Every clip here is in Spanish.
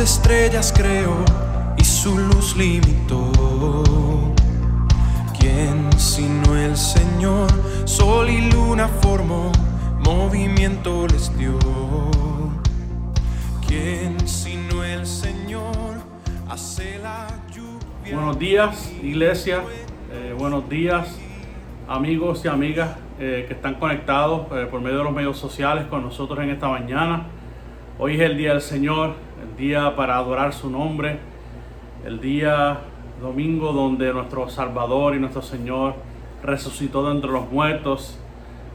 estrellas creó y su luz limitó. ¿Quién sino el Señor? Sol y luna formó, movimiento les dio. ¿Quién sino el Señor hace la lluvia? Buenos días, iglesia. Eh, buenos días, amigos y amigas eh, que están conectados eh, por medio de los medios sociales con nosotros en esta mañana. Hoy es el día del Señor, el día para adorar su nombre, el día domingo donde nuestro Salvador y nuestro Señor resucitó de entre los muertos.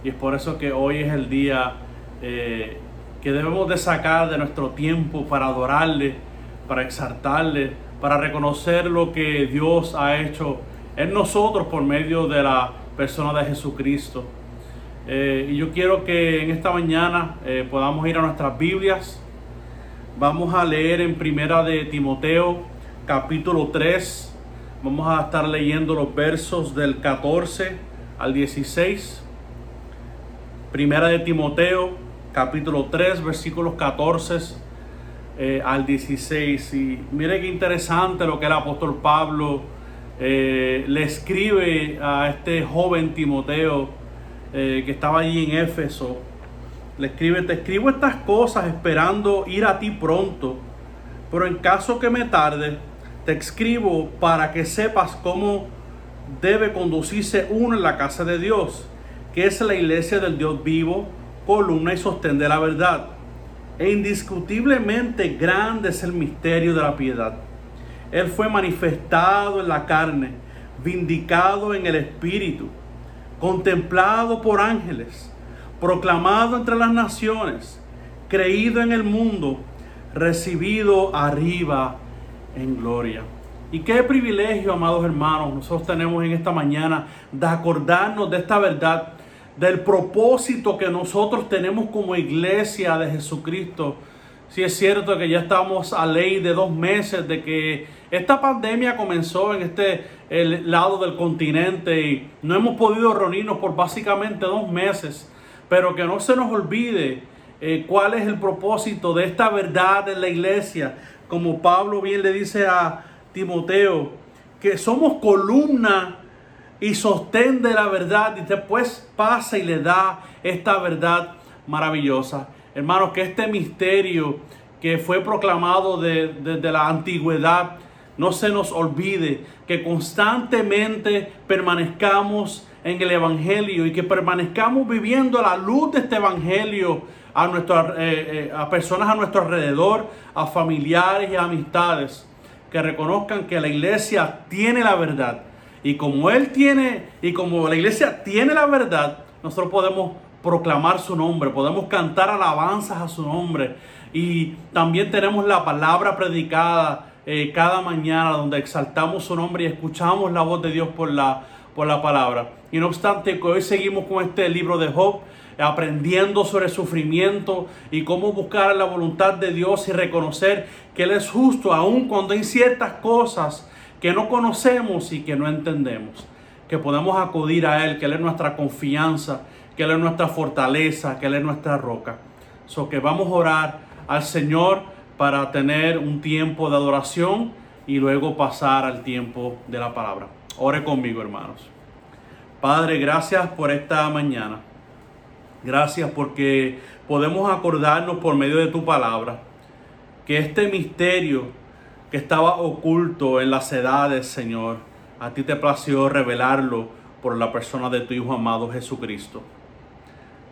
Y es por eso que hoy es el día eh, que debemos de sacar de nuestro tiempo para adorarle, para exaltarle, para reconocer lo que Dios ha hecho en nosotros por medio de la persona de Jesucristo. Eh, y yo quiero que en esta mañana eh, podamos ir a nuestras Biblias. Vamos a leer en Primera de Timoteo, capítulo 3. Vamos a estar leyendo los versos del 14 al 16. Primera de Timoteo, capítulo 3, versículos 14 eh, al 16. Y mire qué interesante lo que el apóstol Pablo le escribe a este joven Timoteo eh, que estaba allí en Éfeso, le escribe, te escribo estas cosas esperando ir a ti pronto, pero en caso que me tarde, te escribo para que sepas cómo debe conducirse uno en la casa de Dios, que es la iglesia del Dios vivo, columna y sostén de la verdad. E indiscutiblemente grande es el misterio de la piedad. Él fue manifestado en la carne, vindicado en el espíritu contemplado por ángeles, proclamado entre las naciones, creído en el mundo, recibido arriba en gloria. Y qué privilegio, amados hermanos, nosotros tenemos en esta mañana de acordarnos de esta verdad, del propósito que nosotros tenemos como iglesia de Jesucristo. Si es cierto que ya estamos a ley de dos meses de que esta pandemia comenzó en este el lado del continente y no hemos podido reunirnos por básicamente dos meses, pero que no se nos olvide eh, cuál es el propósito de esta verdad en la iglesia, como Pablo bien le dice a Timoteo, que somos columna y sostén de la verdad y después pasa y le da esta verdad maravillosa. Hermanos, que este misterio que fue proclamado desde la antigüedad, no se nos olvide que constantemente permanezcamos en el Evangelio y que permanezcamos viviendo la luz de este Evangelio a, nuestro, eh, eh, a personas a nuestro alrededor, a familiares y amistades, que reconozcan que la iglesia tiene la verdad. Y como Él tiene, y como la iglesia tiene la verdad, nosotros podemos proclamar su nombre, podemos cantar alabanzas a su nombre. Y también tenemos la palabra predicada eh, cada mañana donde exaltamos su nombre y escuchamos la voz de Dios por la, por la palabra. Y no obstante hoy seguimos con este libro de Job, aprendiendo sobre sufrimiento y cómo buscar la voluntad de Dios y reconocer que Él es justo aun cuando hay ciertas cosas que no conocemos y que no entendemos. Que podemos acudir a Él, que Él es nuestra confianza, que Él es nuestra fortaleza, que Él es nuestra roca. So que vamos a orar al Señor para tener un tiempo de adoración y luego pasar al tiempo de la palabra. Ore conmigo, hermanos. Padre, gracias por esta mañana. Gracias porque podemos acordarnos por medio de tu palabra que este misterio que estaba oculto en las edades, Señor, a ti te plació revelarlo por la persona de tu Hijo amado Jesucristo.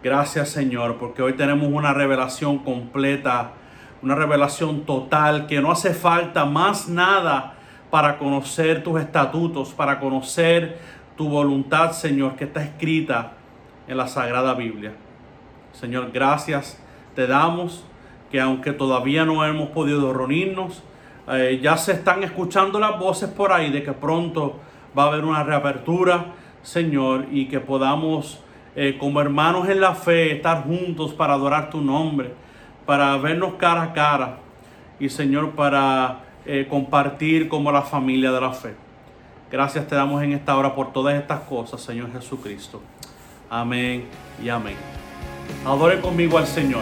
Gracias, Señor, porque hoy tenemos una revelación completa una revelación total, que no hace falta más nada para conocer tus estatutos, para conocer tu voluntad, Señor, que está escrita en la Sagrada Biblia. Señor, gracias te damos que aunque todavía no hemos podido reunirnos, eh, ya se están escuchando las voces por ahí de que pronto va a haber una reapertura, Señor, y que podamos eh, como hermanos en la fe estar juntos para adorar tu nombre para vernos cara a cara y Señor para eh, compartir como la familia de la fe. Gracias te damos en esta hora por todas estas cosas, Señor Jesucristo. Amén y amén. Adore conmigo al Señor.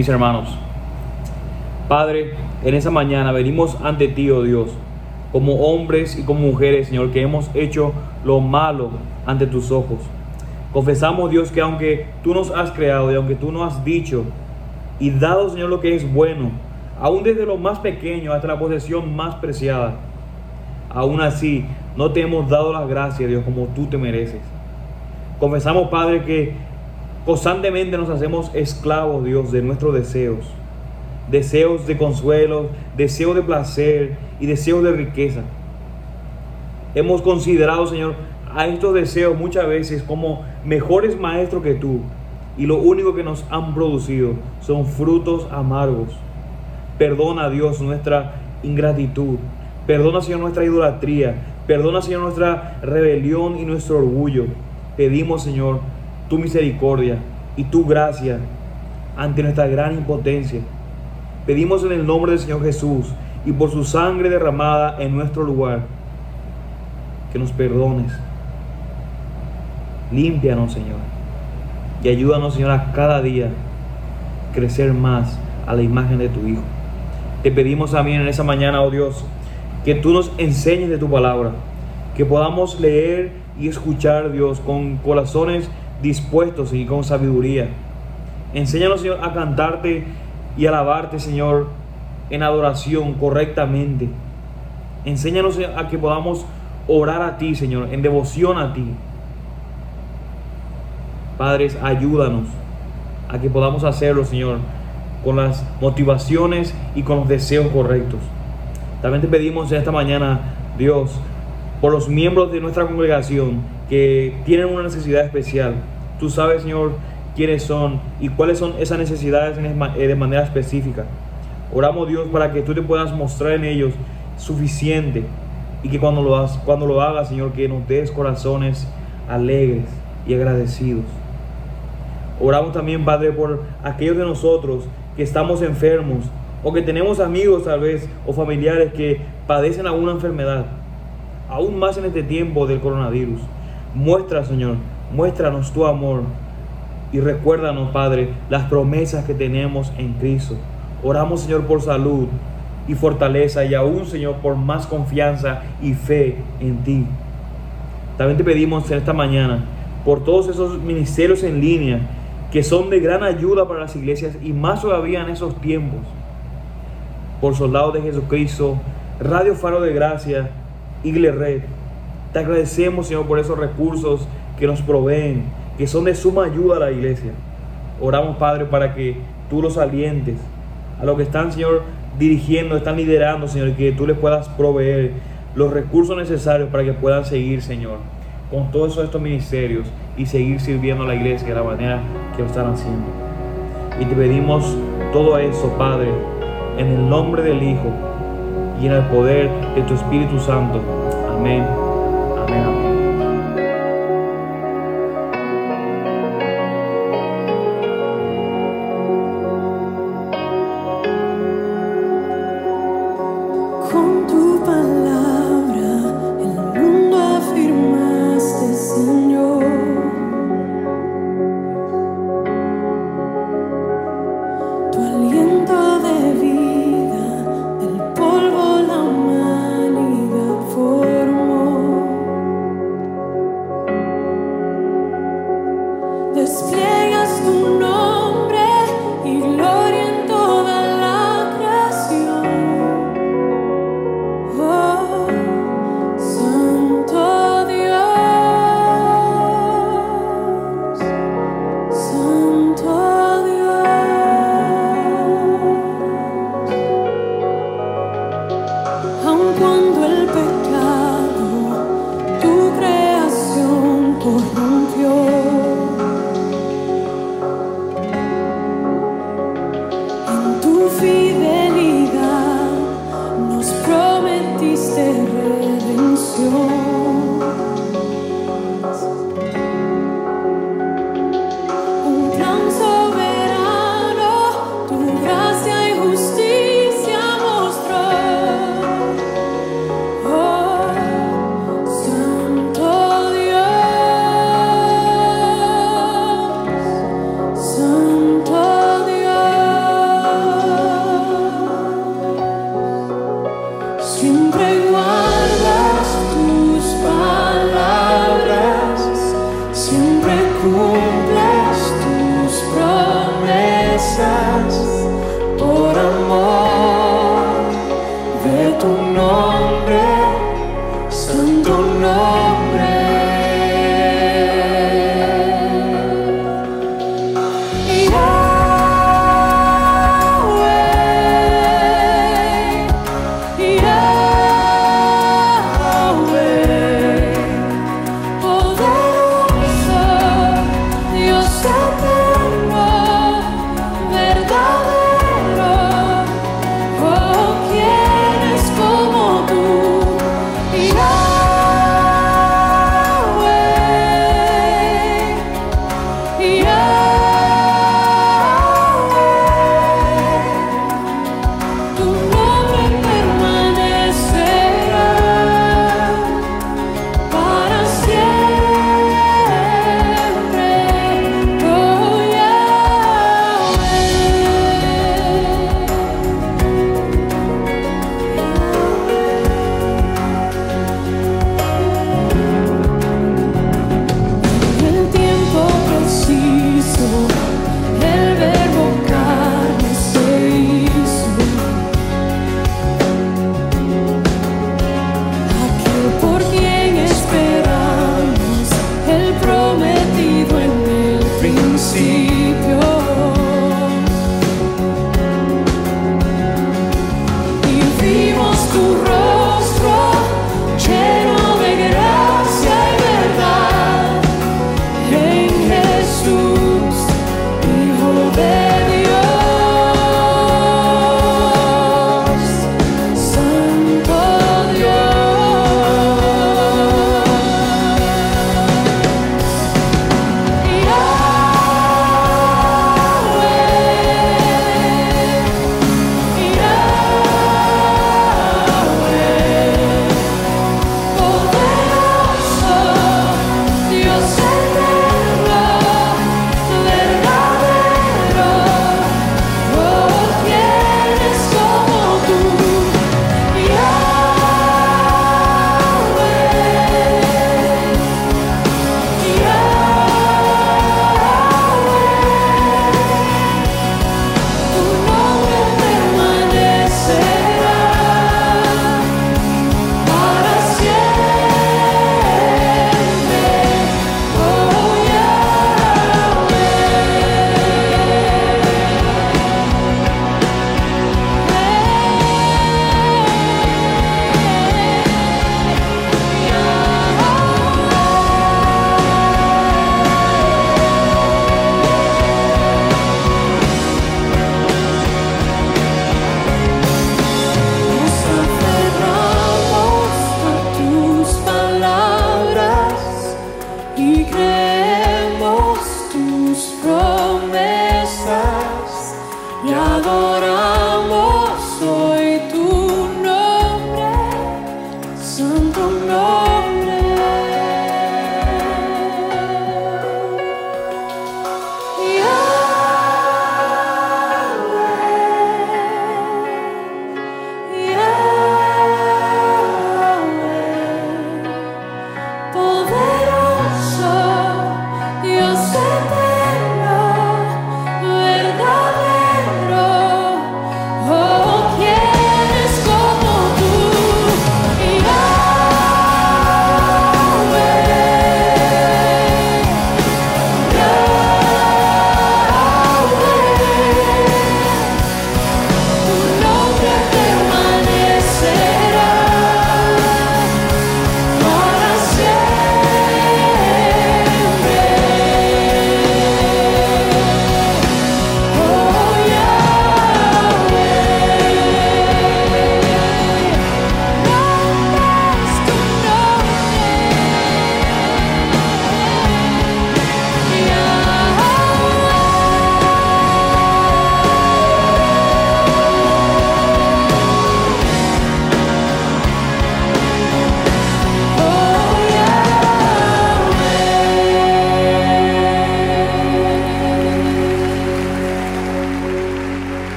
Mis hermanos. Padre, en esa mañana venimos ante ti, oh Dios, como hombres y como mujeres, Señor, que hemos hecho lo malo ante tus ojos. Confesamos, Dios, que aunque tú nos has creado y aunque tú nos has dicho y dado, Señor, lo que es bueno, aún desde lo más pequeño hasta la posesión más preciada, aún así no te hemos dado las gracias, Dios, como tú te mereces. Confesamos, Padre, que constantemente nos hacemos esclavos, Dios, de nuestros deseos. Deseos de consuelo, deseos de placer y deseos de riqueza. Hemos considerado, Señor, a estos deseos muchas veces como mejores maestros que tú. Y lo único que nos han producido son frutos amargos. Perdona, Dios, nuestra ingratitud. Perdona, Señor, nuestra idolatría. Perdona, Señor, nuestra rebelión y nuestro orgullo. Pedimos, Señor, tu misericordia y tu gracia ante nuestra gran impotencia. Pedimos en el nombre del Señor Jesús y por su sangre derramada en nuestro lugar, que nos perdones. Límpianos, Señor. Y ayúdanos, Señor, a cada día crecer más a la imagen de tu Hijo. Te pedimos también en esa mañana, oh Dios, que tú nos enseñes de tu palabra, que podamos leer y escuchar, Dios, con corazones dispuestos y con sabiduría. Enséñanos, Señor, a cantarte y alabarte, Señor, en adoración correctamente. Enséñanos a que podamos orar a ti, Señor, en devoción a ti. Padres, ayúdanos a que podamos hacerlo, Señor, con las motivaciones y con los deseos correctos. También te pedimos en esta mañana, Dios, por los miembros de nuestra congregación que tienen una necesidad especial. Tú sabes, Señor, quiénes son y cuáles son esas necesidades eh, de manera específica. Oramos, Dios, para que tú te puedas mostrar en ellos suficiente y que cuando lo, hagas, cuando lo hagas, Señor, que nos des corazones alegres y agradecidos. Oramos también, Padre, por aquellos de nosotros que estamos enfermos o que tenemos amigos tal vez o familiares que padecen alguna enfermedad, aún más en este tiempo del coronavirus. Muestra, Señor, muéstranos tu amor y recuérdanos, Padre, las promesas que tenemos en Cristo. Oramos, Señor, por salud y fortaleza y aún, Señor, por más confianza y fe en ti. También te pedimos en esta mañana por todos esos ministerios en línea que son de gran ayuda para las iglesias y más todavía en esos tiempos. Por Soldados de Jesucristo, Radio Faro de Gracia, Iglesia Red. Te agradecemos, Señor, por esos recursos que nos proveen, que son de suma ayuda a la iglesia. Oramos, Padre, para que tú los alientes a los que están, Señor, dirigiendo, están liderando, Señor, que tú les puedas proveer los recursos necesarios para que puedan seguir, Señor, con todos estos ministerios y seguir sirviendo a la iglesia de la manera que lo están haciendo. Y te pedimos todo eso, Padre, en el nombre del Hijo en el poder de tu Espíritu Santo. Amén. Amén.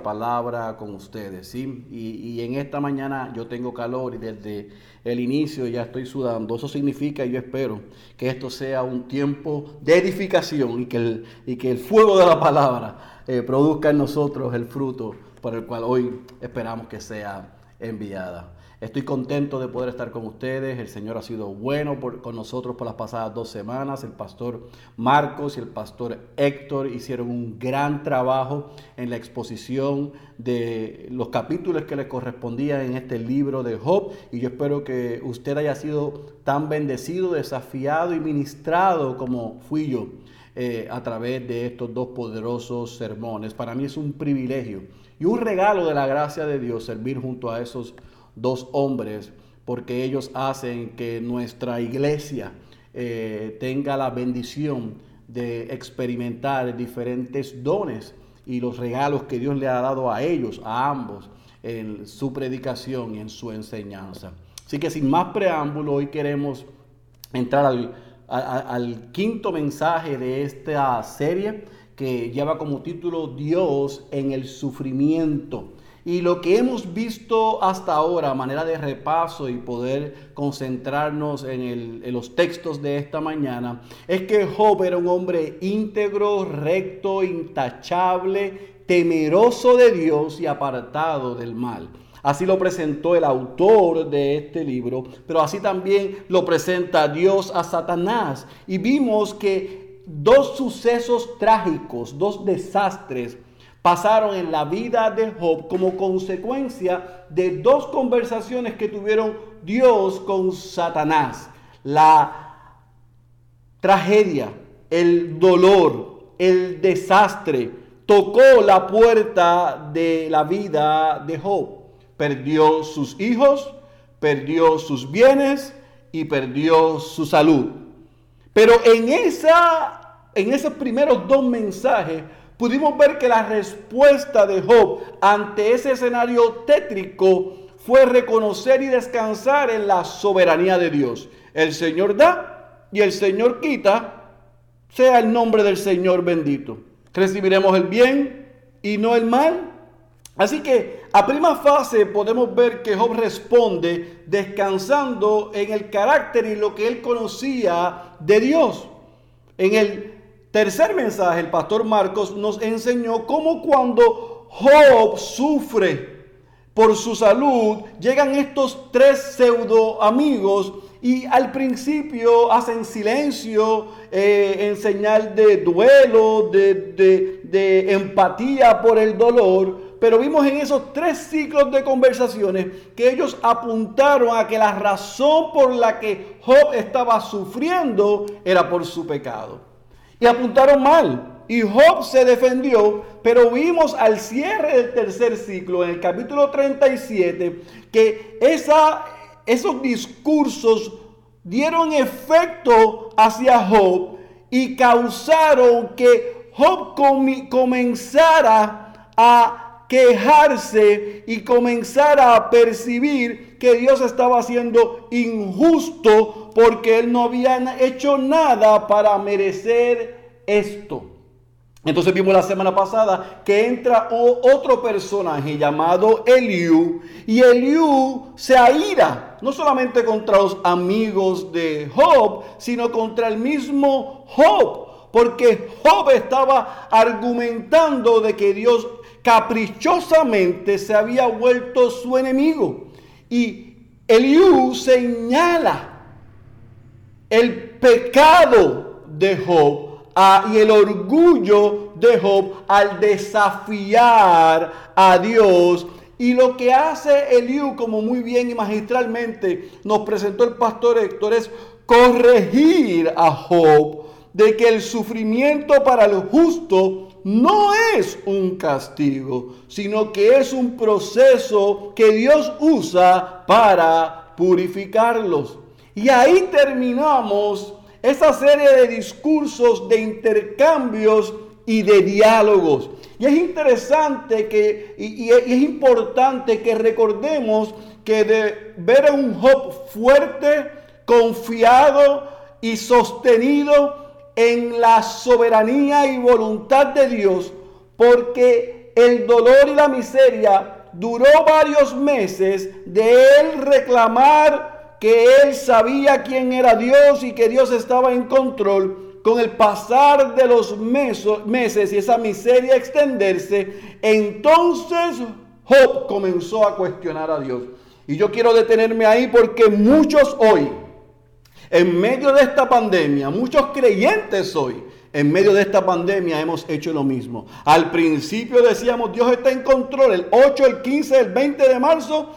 La palabra con ustedes, ¿sí? Y, y en esta mañana yo tengo calor y desde el inicio ya estoy sudando. Eso significa, y yo espero, que esto sea un tiempo de edificación y que el, y que el fuego de la palabra eh, produzca en nosotros el fruto por el cual hoy esperamos que sea enviada. Estoy contento de poder estar con ustedes. El Señor ha sido bueno con nosotros por las pasadas dos semanas. El pastor Marcos y el pastor Héctor hicieron un gran trabajo en la exposición de los capítulos que le correspondían en este libro de Job. Y yo espero que usted haya sido tan bendecido, desafiado y ministrado como fui yo eh, a través de estos dos poderosos sermones. Para mí es un privilegio y un regalo de la gracia de Dios servir junto a esos dos hombres, porque ellos hacen que nuestra iglesia eh, tenga la bendición de experimentar diferentes dones y los regalos que Dios le ha dado a ellos, a ambos, en su predicación y en su enseñanza. Así que sin más preámbulo, hoy queremos entrar al, quinto mensaje de esta serie que lleva como título Dios en el sufrimiento. Y lo que hemos visto hasta ahora, manera de repaso y poder concentrarnos en, en los textos de esta mañana, es que Job era un hombre íntegro, recto, intachable, temeroso de Dios y apartado del mal. Así lo presentó el autor de este libro, pero así también lo presenta Dios a Satanás. Y vimos que dos sucesos trágicos, dos desastres, pasaron en la vida de Job como consecuencia de dos conversaciones que tuvieron Dios con Satanás. La tragedia, el dolor, el desastre tocó la puerta de la vida de Job. Perdió sus hijos, perdió sus bienes y perdió su salud. Pero en, esa, en esos primeros dos mensajes pudimos ver que la respuesta de Job ante ese escenario tétrico fue reconocer y descansar en la soberanía de Dios. El Señor da y el Señor quita, sea el nombre del Señor bendito. Recibiremos el bien y no el mal. Así que a prima fase podemos ver que Job responde descansando en el carácter y lo que él conocía de Dios. En el tercer mensaje, el pastor Marcos nos enseñó cómo cuando Job sufre por su salud, llegan estos tres pseudo amigos y al principio hacen silencio eh, en señal de duelo, de, de- de empatía por el dolor. Pero vimos en esos tres ciclos de conversaciones que ellos apuntaron a que la razón por la que Job estaba sufriendo era por su pecado. Y apuntaron mal. Y Job se defendió, pero vimos al cierre del tercer ciclo, en el capítulo 37, que esa, esos discursos dieron efecto hacia Job y causaron que Job comenzara a quejarse y comenzara a percibir que Dios estaba siendo injusto porque él no había hecho nada para merecer esto. Entonces vimos la semana pasada que entra otro personaje llamado Eliú y Eliú se aira no solamente contra los amigos de Job, sino contra el mismo Job, porque Job estaba argumentando de que Dios caprichosamente se había vuelto su enemigo. Y Eliú señala el pecado de Job ah, y el orgullo de Job al desafiar a Dios. Y lo que hace Eliú, como muy bien y magistralmente nos presentó el pastor Héctor, es corregir a Job de que el sufrimiento para el justo no es un castigo, sino que es un proceso que Dios usa para purificarlos. Y ahí terminamos esa serie de discursos, de intercambios y de diálogos. Y es interesante que, y, y es importante que recordemos que de ver a un Job fuerte, confiado y sostenido en la soberanía y voluntad de Dios, porque el dolor y la miseria duró varios meses de él reclamar que él sabía quién era Dios y que Dios estaba en control. Con el pasar de los meses y esa miseria extenderse, entonces Job comenzó a cuestionar a Dios. Y yo quiero detenerme ahí porque muchos hoy, en medio de esta pandemia, muchos creyentes hoy, en medio de esta pandemia hemos hecho lo mismo. Al principio decíamos, Dios está en control, el 8, el 15, el 20 de marzo,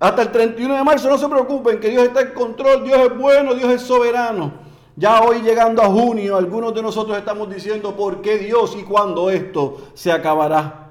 hasta el 31 de marzo, no se preocupen, que Dios está en control, Dios es bueno, Dios es soberano. Ya hoy llegando a junio, algunos de nosotros estamos diciendo, ¿por qué Dios y cuándo esto se acabará?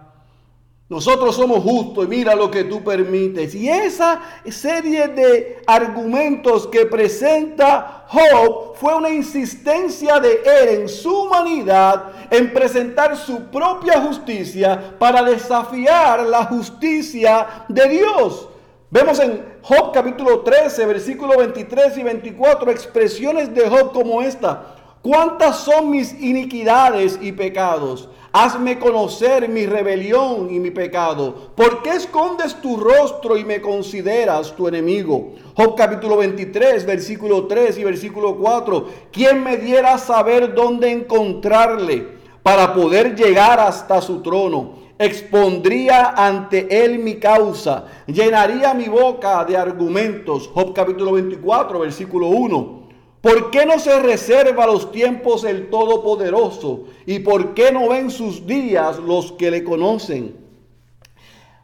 Nosotros somos justos y mira lo que tú permites. Y esa serie de argumentos que presenta Job fue una insistencia de él en su humanidad en presentar su propia justicia para desafiar la justicia de Dios. Vemos en Job capítulo 13, versículo 23 y 24 expresiones de Job como esta. ¿Cuántas son mis iniquidades y pecados? Hazme conocer mi rebelión y mi pecado. ¿Por qué escondes tu rostro y me consideras tu enemigo? Job capítulo 23, versículo 3 y versículo 4. ¿Quién me diera saber dónde encontrarle para poder llegar hasta su trono? expondría ante él mi causa, llenaría mi boca de argumentos. Job capítulo 24, versículo 1. ¿Por qué no se reserva los tiempos el Todopoderoso? ¿Y por qué no ven sus días los que le conocen?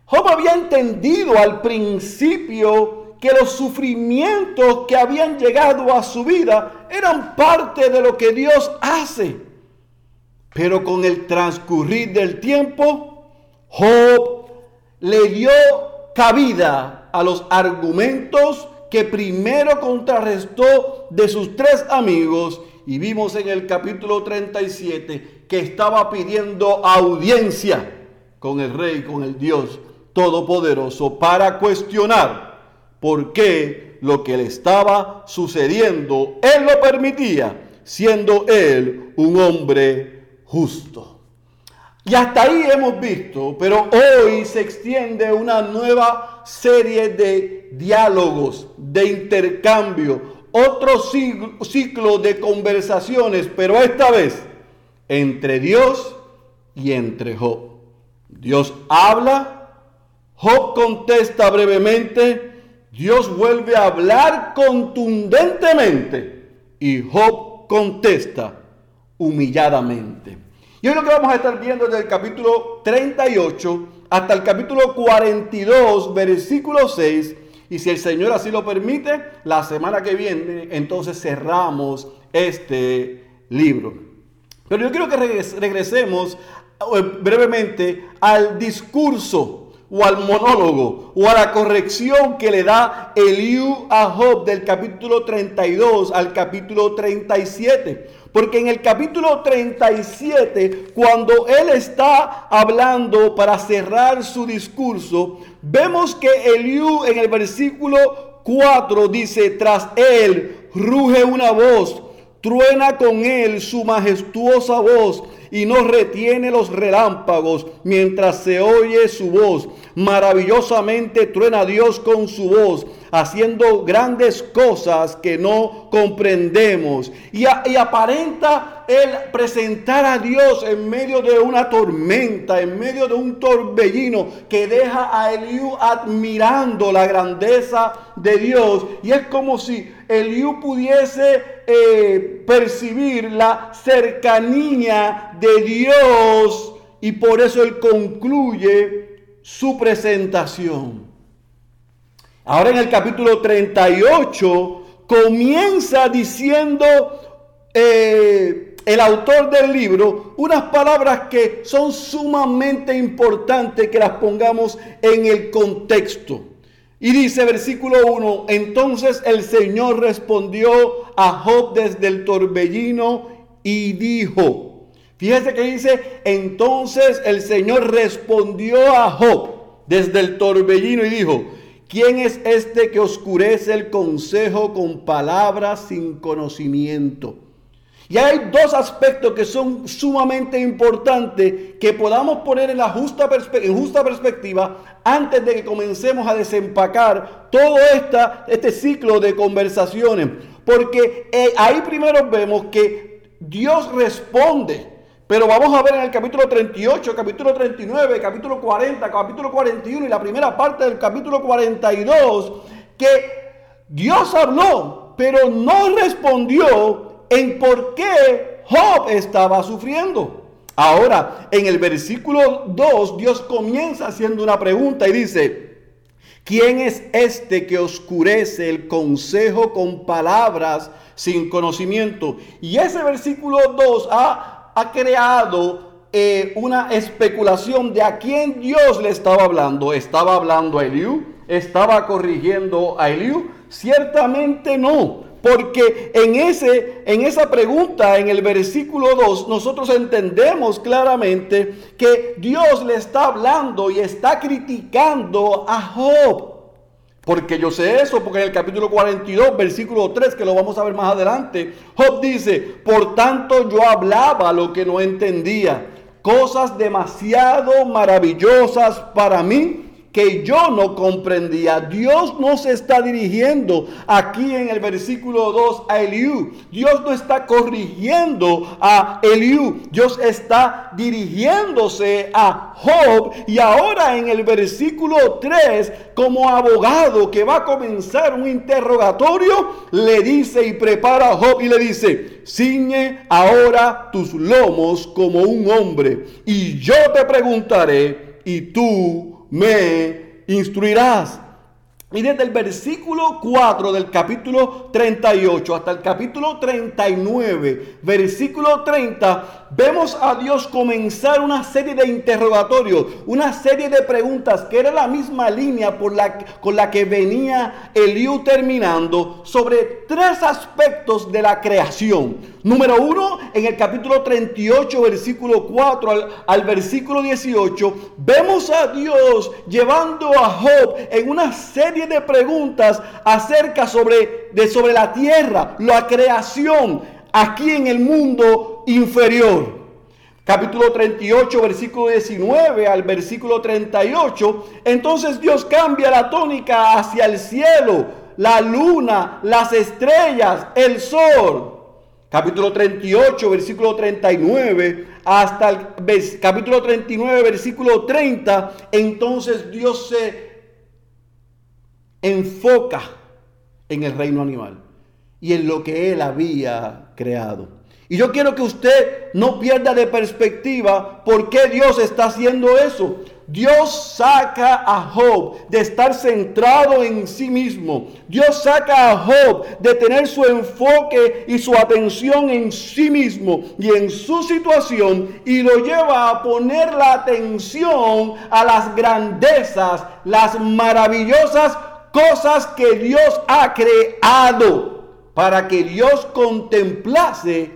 Job había entendido al principio que los sufrimientos que habían llegado a su vida eran parte de lo que Dios hace. Pero con el transcurrir del tiempo, Job le dio cabida a los argumentos que primero contrarrestó de sus tres amigos y vimos en el capítulo 37 que estaba pidiendo audiencia con el rey, con el Dios Todopoderoso para cuestionar por qué lo que le estaba sucediendo, él lo permitía, siendo él un hombre justo. Y hasta ahí hemos visto, pero hoy se extiende una nueva serie de diálogos, de intercambio, otro ciclo, de conversaciones, pero esta vez entre Dios y entre Job. Dios habla, Job contesta brevemente, Dios vuelve a hablar contundentemente y Job contesta humilladamente. Y hoy lo que vamos a estar viendo desde el capítulo 38 hasta el capítulo 42, versículo 6. Y si el Señor así lo permite, la semana que viene, entonces cerramos este libro. Pero yo quiero que regres- regresemos eh, brevemente al discurso o al monólogo o a la corrección que le da Eliú a Job del capítulo 32 al capítulo 37. Porque en el capítulo 37, cuando él está hablando para cerrar su discurso, vemos que Eliú en el versículo 4 dice, tras él ruge una voz, truena con él su majestuosa voz y no retiene los relámpagos mientras se oye su voz. Maravillosamente truena Dios con su voz, haciendo grandes cosas que no comprendemos. Y, aparenta él presentar a Dios en medio de una tormenta, en medio de un torbellino que deja a Eliú admirando la grandeza de Dios. Y es como si Eliú pudiese eh, percibir la cercanía de Dios y por eso él concluye su presentación. Ahora en el capítulo 38 comienza diciendo eh, el autor del libro unas palabras que son sumamente importantes que las pongamos en el contexto. Y dice versículo 1, entonces el Señor respondió a Job desde el torbellino y dijo, fíjese que dice, entonces el Señor respondió a Job desde el torbellino y dijo, ¿quién es este que oscurece el consejo con palabras sin conocimiento? Y hay dos aspectos que son sumamente importantes que podamos poner en la justa, perspectiva antes de que comencemos a desempacar todo esta, este ciclo de conversaciones. Porque eh, ahí primero vemos que Dios responde. Pero vamos a ver en el capítulo 38, capítulo 39, capítulo 40, capítulo 41 y la primera parte del capítulo 42 que Dios habló, pero no respondió en por qué Job estaba sufriendo. Ahora, en el versículo 2, Dios comienza haciendo una pregunta y dice, ¿quién es este que oscurece el consejo con palabras sin conocimiento? Y ese versículo 2 ha, ha creado eh, una especulación de a quién Dios le estaba hablando. ¿Estaba hablando a Eliú? ¿Estaba corrigiendo a Eliú? Ciertamente no. Porque en, ese, en esa pregunta, en el versículo 2, nosotros entendemos claramente que Dios le está hablando y está criticando a Job. Porque yo sé eso, porque en el capítulo 42, versículo 3, que lo vamos a ver más adelante, Job dice, por tanto yo hablaba lo que no entendía, cosas demasiado maravillosas para mí que yo no comprendía. Dios no se está dirigiendo aquí en el versículo 2 a Eliú. Dios no está corrigiendo a Eliú. Dios está dirigiéndose a Job. Y ahora en el versículo 3, como abogado que va a comenzar un interrogatorio, le dice y prepara a Job y le dice, ciñe ahora tus lomos como un hombre. Y yo te preguntaré y tú me instruirás. Y desde el versículo 4 del capítulo 38 hasta el capítulo 39, versículo 30, vemos a Dios comenzar una serie de interrogatorios, una serie de preguntas que era la misma línea por la, con la que venía Eliú terminando sobre tres aspectos de la creación. Número uno, en el capítulo 38, versículo 4 al, al versículo 18, vemos a Dios llevando a Job en una serie de preguntas acerca sobre, de, sobre la tierra, la creación, aquí en el mundo inferior. Capítulo 38, versículo 19 al versículo 38. Entonces Dios cambia la tónica hacia el cielo, la luna, las estrellas, el sol capítulo 38, versículo 39, hasta el capítulo 39, versículo 30, entonces Dios se enfoca en el reino animal y en lo que Él había creado. Y yo quiero que usted no pierda de perspectiva por qué Dios está haciendo eso. Dios saca a Job de estar centrado en sí mismo. Dios saca a Job de tener su enfoque y su atención en sí mismo y en su situación y lo lleva a poner la atención a las grandezas, las maravillosas cosas que Dios ha creado para que Dios contemplase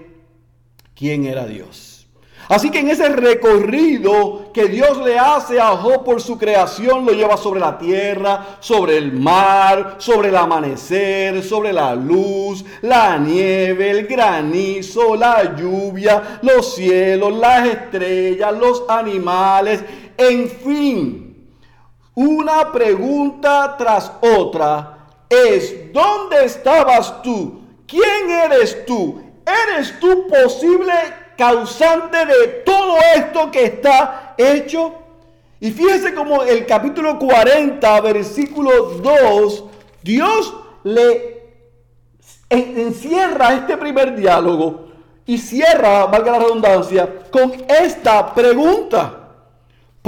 quién era Dios. Así que en ese recorrido que Dios le hace a Job por su creación, lo lleva sobre la tierra, sobre el mar, sobre el amanecer, sobre la luz, la nieve, el granizo, la lluvia, los cielos, las estrellas, los animales, en fin. Una pregunta tras otra es, ¿dónde estabas tú? ¿Quién eres tú? ¿Eres tú posible causante de todo esto que está hecho. Y fíjese como el capítulo 40, versículo 2, Dios le encierra este primer diálogo y cierra, valga la redundancia, con esta pregunta.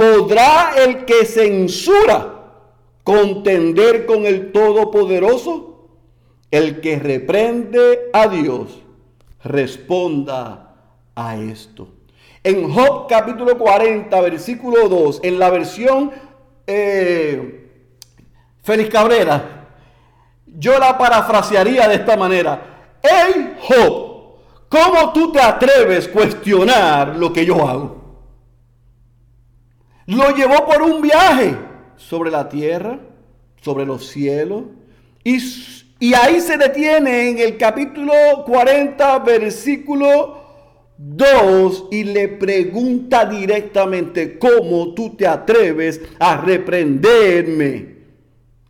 ¿Podrá el que censura contender con el Todopoderoso? El que reprende a Dios, responda a esto. En Job capítulo 40, versículo 2, en la versión eh, Félix Cabrera, yo la parafrasearía de esta manera. Hey Job, ¿cómo tú te atreves a cuestionar lo que yo hago? Lo llevó por un viaje sobre la tierra, sobre los cielos, y, ahí se detiene en el capítulo 40, versículo 2 y le pregunta directamente, ¿cómo tú te atreves a reprenderme?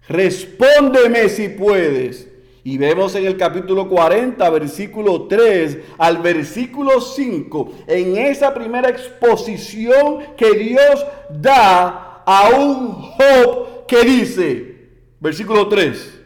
Respóndeme si puedes. Y vemos en el capítulo 40, versículo 3 al versículo 5, en esa primera exposición que Dios da a un Job que dice, versículo 3,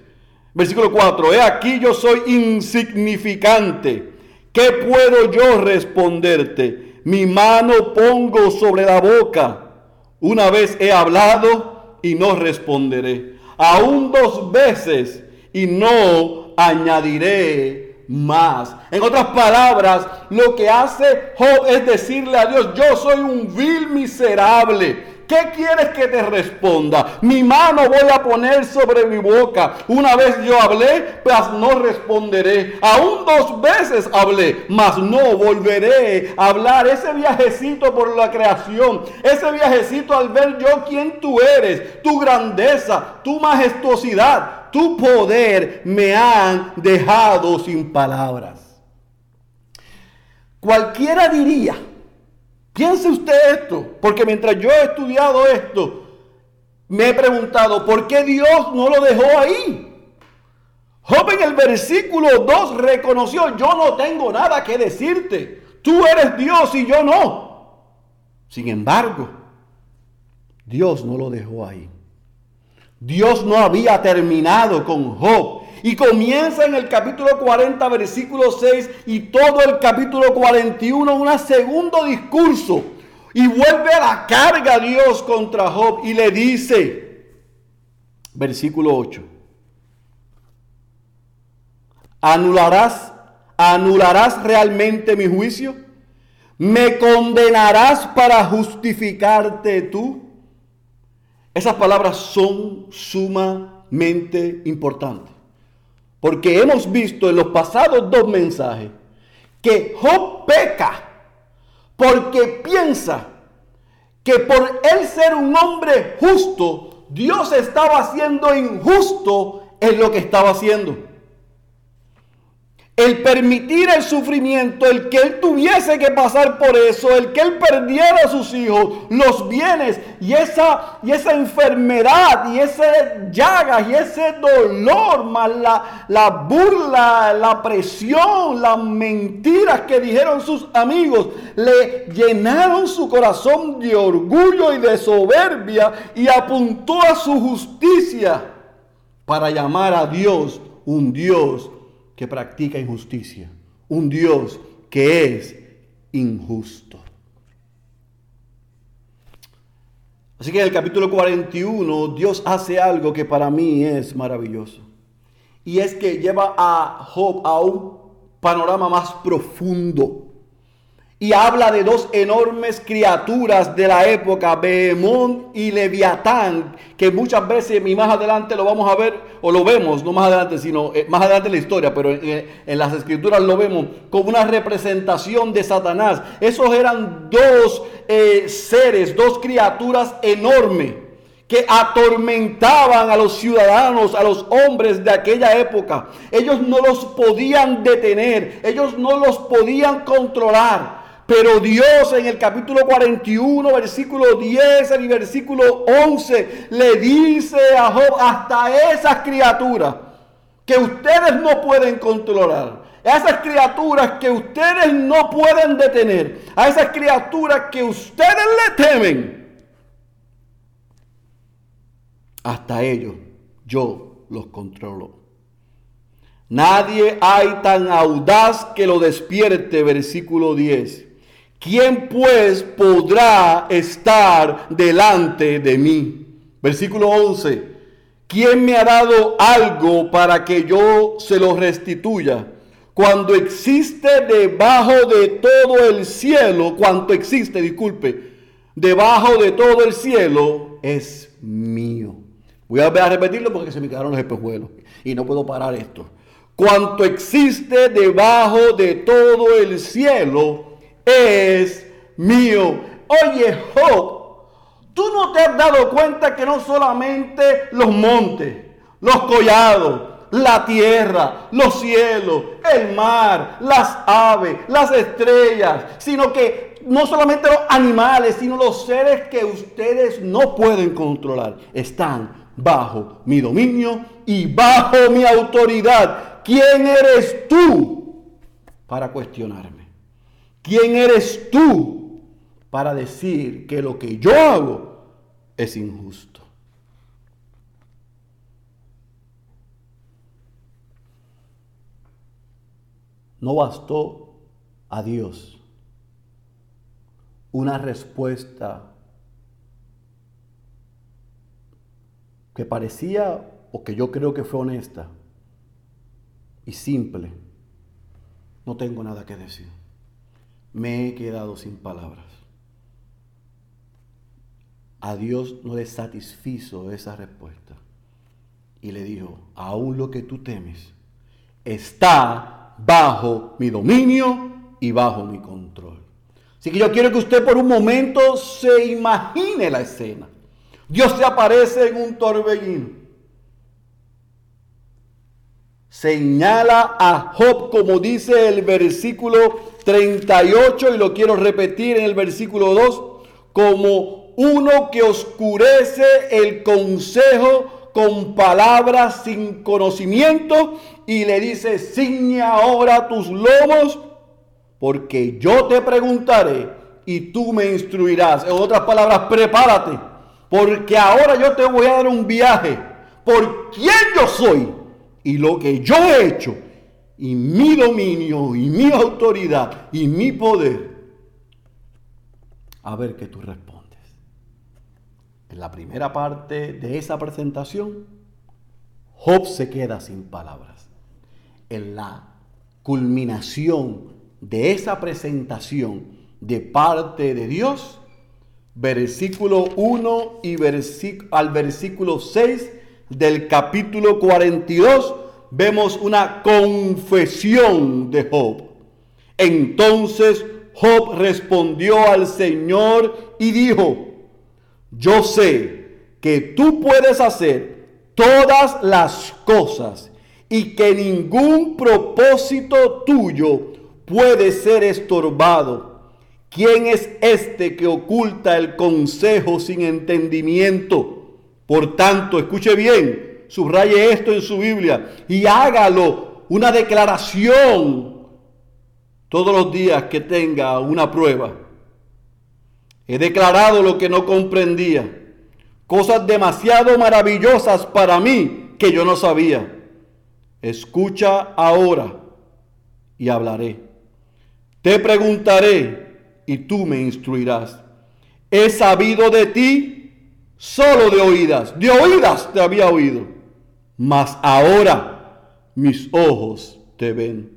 versículo 4, he aquí yo soy insignificante ¿Qué puedo yo responderte? Mi mano pongo sobre la boca. Una vez he hablado y no responderé. Aún dos veces y no añadiré más. En otras palabras, lo que hace Job es decirle a Dios, yo soy un vil miserable. ¿Qué quieres que te responda? Mi mano voy a poner sobre mi boca. Una vez yo hablé, mas no responderé. Aún dos veces hablé, mas no volveré a hablar. Ese viajecito por la creación, ese viajecito al ver yo quién tú eres, tu grandeza, tu majestuosidad, tu poder, me han dejado sin palabras. Cualquiera diría, Piense usted esto, porque mientras yo he estudiado esto, me he preguntado, ¿por qué Dios no lo dejó ahí? Job en el versículo 2 reconoció, yo no tengo nada que decirte, tú eres Dios y yo no. Sin embargo, Dios no lo dejó ahí. Dios no había terminado con Job. Y comienza en el capítulo 40, versículo 6 y todo el capítulo 41, un segundo discurso. Y vuelve a la carga Dios contra Job y le dice, versículo 8, ¿anularás, anularás realmente mi juicio? ¿Me condenarás para justificarte tú? Esas palabras son sumamente importantes. Porque hemos visto en los pasados dos mensajes que Job peca porque piensa que por él ser un hombre justo, Dios estaba siendo injusto en lo que estaba haciendo. El permitir el sufrimiento, el que él tuviese que pasar por eso, el que él perdiera a sus hijos, los bienes y esa, y esa enfermedad y ese llagas y ese dolor, más la, la burla, la presión, las mentiras que dijeron sus amigos, le llenaron su corazón de orgullo y de soberbia y apuntó a su justicia para llamar a Dios un Dios que practica injusticia, un Dios que es injusto. Así que en el capítulo 41 Dios hace algo que para mí es maravilloso. Y es que lleva a Job a un panorama más profundo. Y habla de dos enormes criaturas de la época, Behemón y Leviatán, que muchas veces, y más adelante lo vamos a ver, o lo vemos, no más adelante, sino eh, más adelante en la historia, pero en, en las escrituras lo vemos como una representación de Satanás. Esos eran dos eh, seres, dos criaturas enormes que atormentaban a los ciudadanos, a los hombres de aquella época. Ellos no los podían detener, ellos no los podían controlar. Pero Dios en el capítulo 41, versículo 10 y versículo 11 le dice a Job, hasta esas criaturas que ustedes no pueden controlar, a esas criaturas que ustedes no pueden detener, a esas criaturas que ustedes le temen, hasta ellos yo los controlo. Nadie hay tan audaz que lo despierte, versículo 10. ¿Quién pues podrá estar delante de mí? Versículo 11. ¿Quién me ha dado algo para que yo se lo restituya? Cuando existe debajo de todo el cielo, cuanto existe, disculpe, debajo de todo el cielo es mío. Voy a repetirlo porque se me quedaron los espejuelos y no puedo parar esto. Cuanto existe debajo de todo el cielo es mío. Oye, Job, tú no te has dado cuenta que no solamente los montes, los collados, la tierra, los cielos, el mar, las aves, las estrellas, sino que no solamente los animales, sino los seres que ustedes no pueden controlar, están bajo mi dominio y bajo mi autoridad. ¿Quién eres tú para cuestionarme? ¿Quién eres tú para decir que lo que yo hago es injusto? No bastó a Dios una respuesta que parecía, o que yo creo que fue honesta y simple. No tengo nada que decir. Me he quedado sin palabras. A Dios no le satisfizo esa respuesta. Y le dijo, aún lo que tú temes está bajo mi dominio y bajo mi control. Así que yo quiero que usted por un momento se imagine la escena. Dios se aparece en un torbellino. Señala a Job como dice el versículo 38 y lo quiero repetir en el versículo 2 como uno que oscurece el consejo con palabras sin conocimiento y le dice, ciñe ahora tus lomos porque yo te preguntaré y tú me instruirás. En otras palabras, prepárate porque ahora yo te voy a dar un viaje por quién yo soy y lo que yo he hecho y mi dominio y mi autoridad y mi poder. A ver qué tú respondes. En la primera parte de esa presentación, Job se queda sin palabras. En la culminación de esa presentación de parte de Dios, versículo 1 y al versículo 6 del capítulo 42, vemos una confesión de Job. Entonces Job respondió al Señor y dijo, yo sé que tú puedes hacer todas las cosas y que ningún propósito tuyo puede ser estorbado. ¿Quién es este que oculta el consejo sin entendimiento? Por tanto, escuche bien, subraye esto en su Biblia y hágalo una declaración todos los días que tenga una prueba. He declarado lo que no comprendía, cosas demasiado maravillosas para mí que yo no sabía. Escucha ahora y hablaré. Te preguntaré y tú me instruirás. He sabido de ti solo de oídas, de oídas te había oído, mas ahora mis ojos te ven.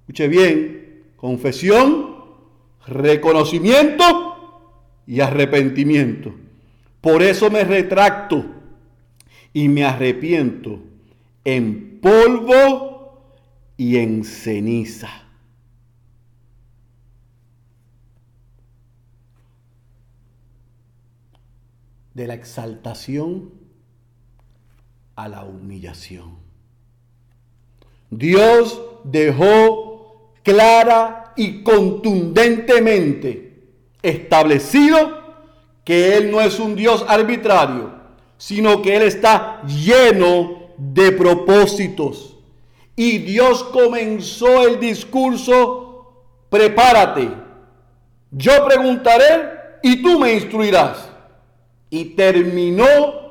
Escuche bien, confesión, reconocimiento y arrepentimiento. Por eso me retracto y me arrepiento en polvo y en ceniza. De la exaltación a la humillación. Dios dejó clara y contundentemente establecido que Él no es un Dios arbitrario, sino que Él está lleno de propósitos. Y Dios comenzó el discurso, prepárate, yo preguntaré y tú me instruirás. Y terminó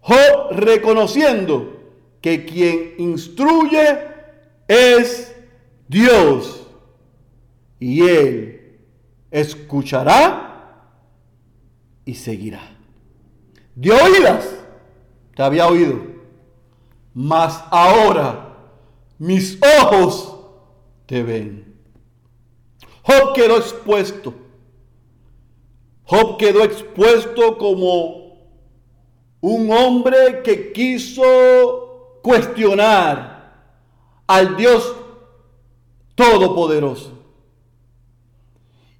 Job reconociendo que quien instruye es Dios. Y Él escuchará y seguirá. De oídas te había oído, mas ahora mis ojos te ven. Job quedó expuesto. Job quedó expuesto como un hombre que quiso cuestionar al Dios Todopoderoso.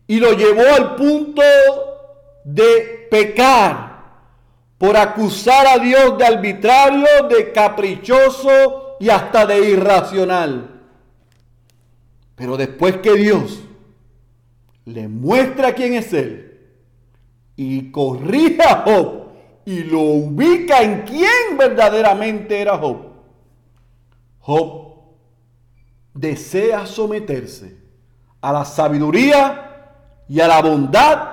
Y lo llevó al punto de pecar por acusar a Dios de arbitrario, de caprichoso y hasta de irracional. Pero después que Dios le muestra quién es Él y corrige a Job y lo ubica en quién verdaderamente era Job, Job desea someterse a la sabiduría y a la bondad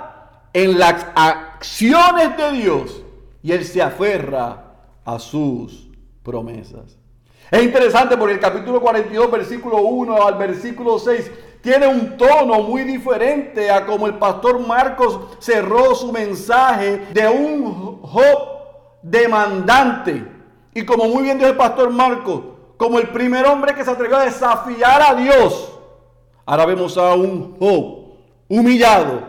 en las acciones de Dios y él se aferra a sus promesas. Es interesante porque el capítulo 42, versículo 1 al versículo 6 tiene un tono muy diferente a como el pastor Marcos cerró su mensaje de un Job demandante. Y como muy bien dijo el pastor Marcos, como el primer hombre que se atrevió a desafiar a Dios. Ahora vemos a un Job humillado,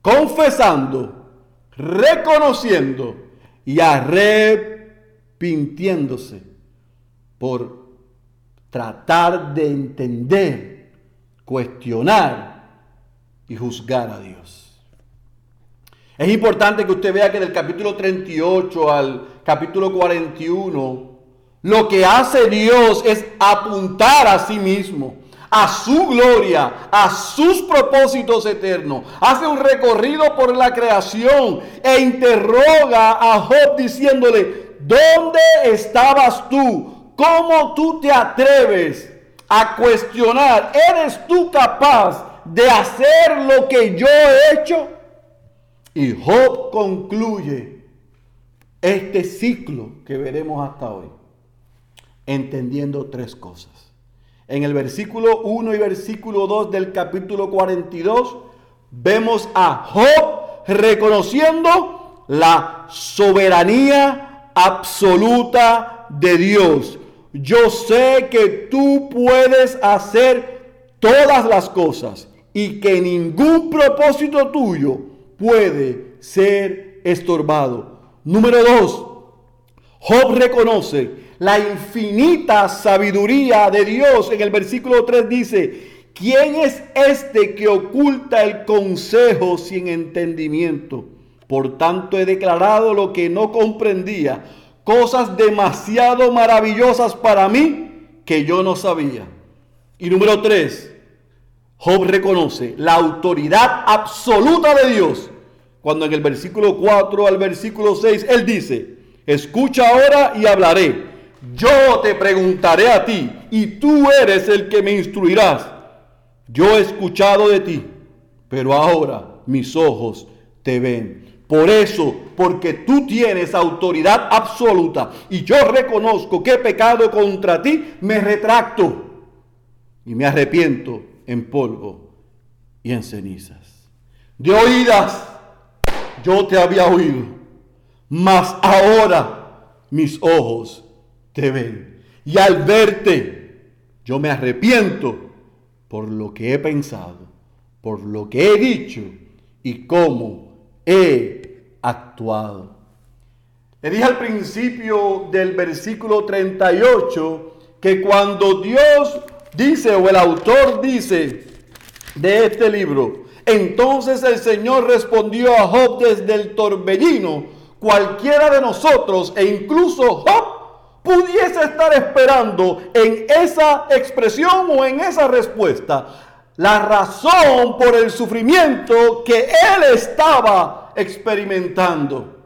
confesando, reconociendo y arrepintiéndose por tratar de entender, cuestionar y juzgar a Dios. Es importante que usted vea que del capítulo 38 al capítulo 41, lo que hace Dios es apuntar a sí mismo, a su gloria, a sus propósitos eternos. Hace un recorrido por la creación e interroga a Job diciéndole, ¿dónde estabas tú? ¿Cómo tú te atreves a cuestionar? ¿Eres tú capaz de hacer lo que yo he hecho? Y Job concluye este ciclo que veremos hasta hoy, entendiendo tres cosas. En el versículo 1 y versículo 2 del capítulo 42 vemos a Job reconociendo la soberanía absoluta de Dios. Yo sé que tú puedes hacer todas las cosas y que ningún propósito tuyo puede ser estorbado. Número 2. Job reconoce la infinita sabiduría de Dios. En el versículo 3 dice, ¿quién es este que oculta el consejo sin entendimiento? Por tanto he declarado lo que no comprendía, cosas demasiado maravillosas para mí que yo no sabía. Y número 3, Job reconoce la autoridad absoluta de Dios. Cuando en el versículo 4 al versículo 6 él dice, escucha ahora y hablaré yo te preguntaré a ti y tú eres el que me instruirás. Yo he escuchado de ti, pero ahora mis ojos te ven. Por eso, porque tú tienes autoridad absoluta y yo reconozco que he pecado contra ti, me retracto y me arrepiento en polvo y en cenizas. De oídas yo te había oído, mas ahora mis ojos te ven. Y al verte, yo me arrepiento por lo que he pensado, por lo que he dicho y cómo he actuado. Le dije al principio del versículo 38 que cuando Dios dice o el autor dice de este libro, entonces el Señor respondió a Job desde el torbellino, cualquiera de nosotros e incluso Job pudiese estar esperando en esa expresión o en esa respuesta la razón por el sufrimiento que él estaba experimentando.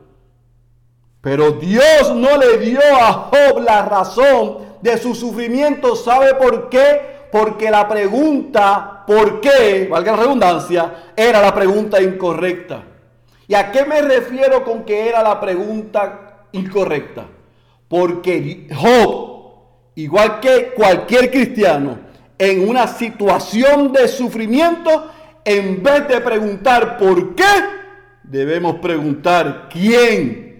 Pero Dios no le dio a Job la razón de su sufrimiento. ¿Sabe por qué? Porque la pregunta, ¿por qué? Valga la redundancia, era la pregunta incorrecta. ¿Y a qué me refiero con que era la pregunta incorrecta? Porque Job, igual que cualquier cristiano, en una situación de sufrimiento, en vez de preguntar por qué, debemos preguntar quién.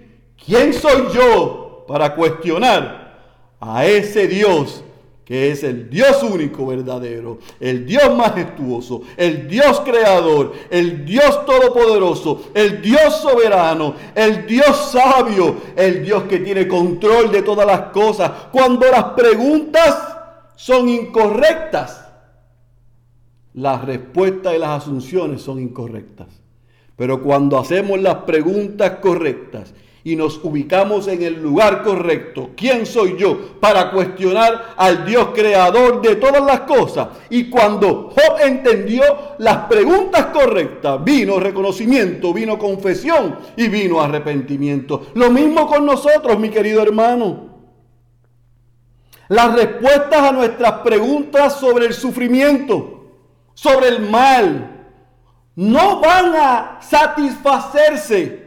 ¿Quién soy yo para cuestionar a ese Dios que es el Dios único verdadero, el Dios majestuoso, el Dios creador, el Dios todopoderoso, el Dios soberano, el Dios sabio, el Dios que tiene control de todas las cosas? Cuando las preguntas son incorrectas, las respuestas y las asunciones son incorrectas. Pero cuando hacemos las preguntas correctas y nos ubicamos en el lugar correcto. ¿Quién soy yo para cuestionar al Dios creador de todas las cosas? Y cuando Job entendió las preguntas correctas, vino reconocimiento, vino confesión y vino arrepentimiento. Lo mismo con nosotros, mi querido hermano. Las respuestas a nuestras preguntas sobre el sufrimiento, sobre el mal, no van a satisfacerse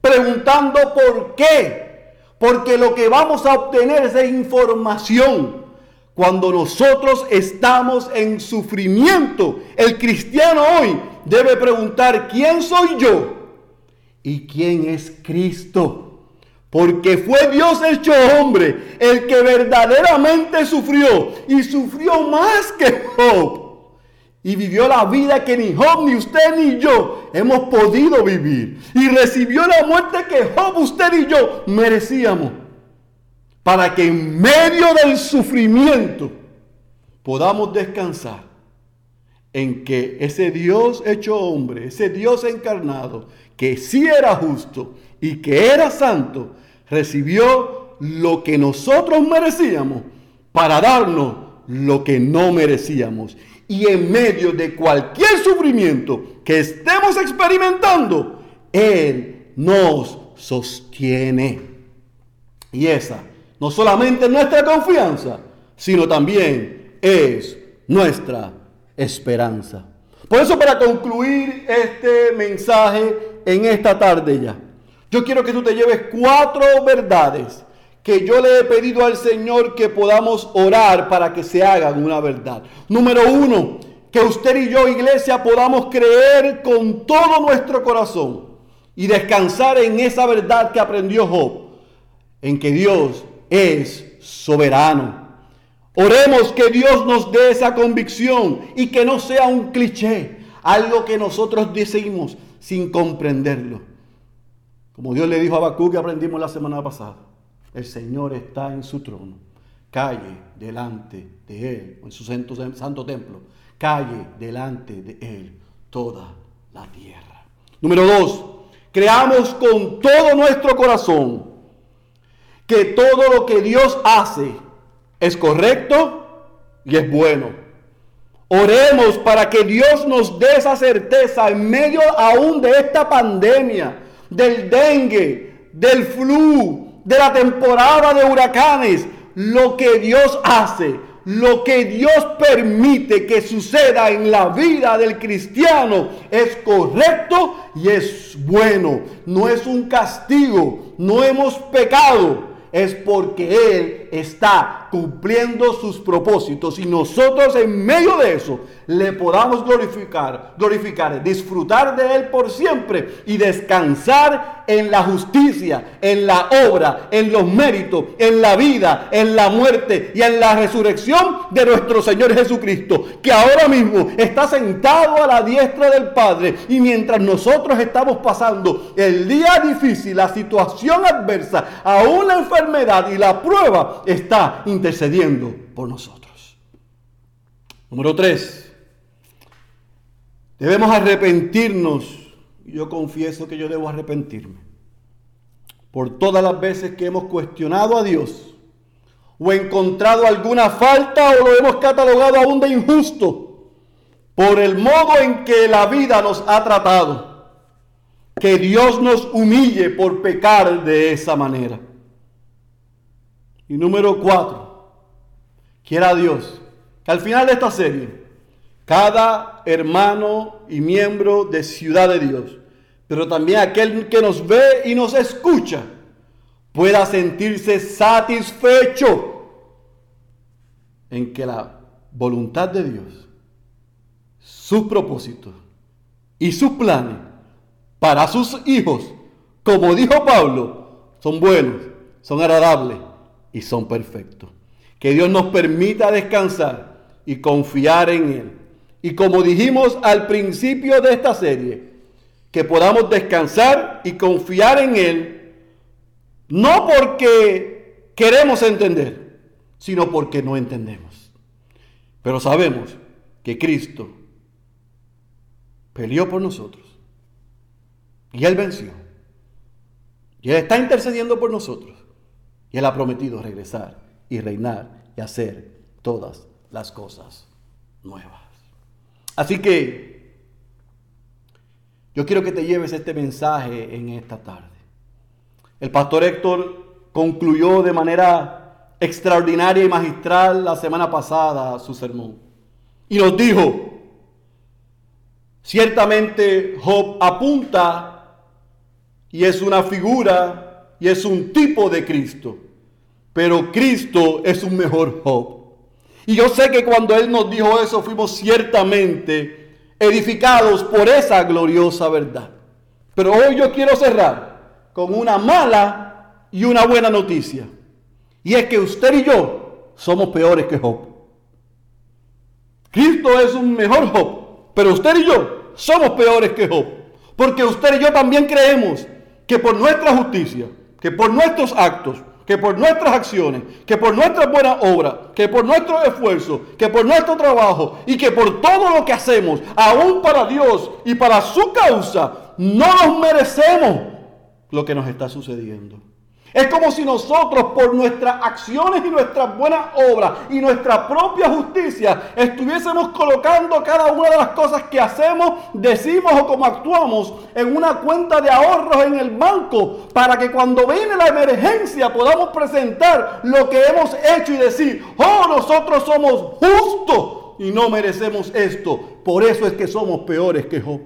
preguntando por qué. Porque lo que vamos a obtener es información. Cuando nosotros estamos en sufrimiento, el cristiano hoy debe preguntar, ¿quién soy yo? ¿Y quién es Cristo? Porque fue Dios hecho hombre el que verdaderamente sufrió y sufrió más que Job y vivió la vida que ni Job, ni usted, ni yo hemos podido vivir. Y recibió la muerte que Job, usted y yo merecíamos. Para que en medio del sufrimiento podamos descansar en que ese Dios hecho hombre, ese Dios encarnado, que sí era justo y que era santo, recibió lo que nosotros merecíamos para darnos lo que no merecíamos y en medio de cualquier sufrimiento que estemos experimentando, Él nos sostiene. Y esa no solamente es nuestra confianza, sino también es nuestra esperanza. Por eso para concluir este mensaje en esta tarde ya, yo quiero que tú te lleves cuatro verdades que yo le he pedido al Señor que podamos orar para que se hagan una verdad. Número uno, que usted y yo, iglesia, podamos creer con todo nuestro corazón y descansar en esa verdad que aprendió Job, en que Dios es soberano. Oremos que Dios nos dé esa convicción y que no sea un cliché, algo que nosotros decimos sin comprenderlo. Como Dios le dijo a Bakú que aprendimos la semana pasada. El Señor está en su trono. Calle delante de Él, en su santo, santo templo. Calle delante de Él toda la tierra. Número dos, creamos con todo nuestro corazón que todo lo que Dios hace es correcto y es bueno. Oremos para que Dios nos dé esa certeza en medio aún de esta pandemia, del dengue, del flu, de la temporada de huracanes, lo que Dios hace, lo que Dios permite que suceda en la vida del cristiano es correcto y es bueno. No es un castigo, no hemos pecado, es porque Él Está cumpliendo sus propósitos y nosotros en medio de eso le podamos glorificar, glorificar, disfrutar de Él por siempre y descansar en la justicia, en la obra, en los méritos, en la vida, en la muerte y en la resurrección de nuestro Señor Jesucristo, que ahora mismo está sentado a la diestra del Padre y mientras nosotros estamos pasando el día difícil, la situación adversa, aún la enfermedad y la prueba, está intercediendo por nosotros. Número 3. Debemos arrepentirnos. Yo confieso que yo debo arrepentirme por todas las veces que hemos cuestionado a Dios o encontrado alguna falta o lo hemos catalogado aún de injusto por el modo en que la vida nos ha tratado. Que Dios nos humille por pecar de esa manera. Y número cuatro, quiera Dios. Que al final de esta serie cada hermano y miembro de Ciudad de Dios, pero también aquel que nos ve y nos escucha, pueda sentirse satisfecho en que la voluntad de Dios, sus propósitos y sus planes para sus hijos, como dijo Pablo, son buenos, son agradables y son perfectos. Que Dios nos permita descansar y confiar en Él y como dijimos al principio de esta serie, que podamos descansar y confiar en Él, no porque queremos entender, sino porque no entendemos. Pero sabemos que Cristo peleó por nosotros y Él venció. Y Él está intercediendo por nosotros. Y Él ha prometido regresar y reinar y hacer todas las cosas nuevas. Así que yo quiero que te lleves este mensaje en esta tarde. El pastor Héctor concluyó de manera extraordinaria y magistral la semana pasada su sermón. Y nos dijo, ciertamente Job apunta y es una figura y es un tipo de Cristo, pero Cristo es un mejor Job. Y yo sé que cuando Él nos dijo eso fuimos ciertamente edificados por esa gloriosa verdad. Pero hoy yo quiero cerrar con una mala y una buena noticia. Y es que usted y yo somos peores que Job. Cristo es un mejor Job, pero usted y yo somos peores que Job. Porque usted y yo también creemos que por nuestra justicia, que por nuestros actos, que por nuestras acciones, que por nuestras buenas obras, que por nuestro esfuerzo, que por nuestro trabajo y que por todo lo que hacemos, aún para Dios y para su causa, no nos merecemos lo que nos está sucediendo. Es como si nosotros por nuestras acciones y nuestras buenas obras y nuestra propia justicia estuviésemos colocando cada una de las cosas que hacemos, decimos o como actuamos en una cuenta de ahorros en el banco para que cuando viene la emergencia podamos presentar lo que hemos hecho y decir, oh, nosotros somos justos y no merecemos esto. Por eso es que somos peores que Job.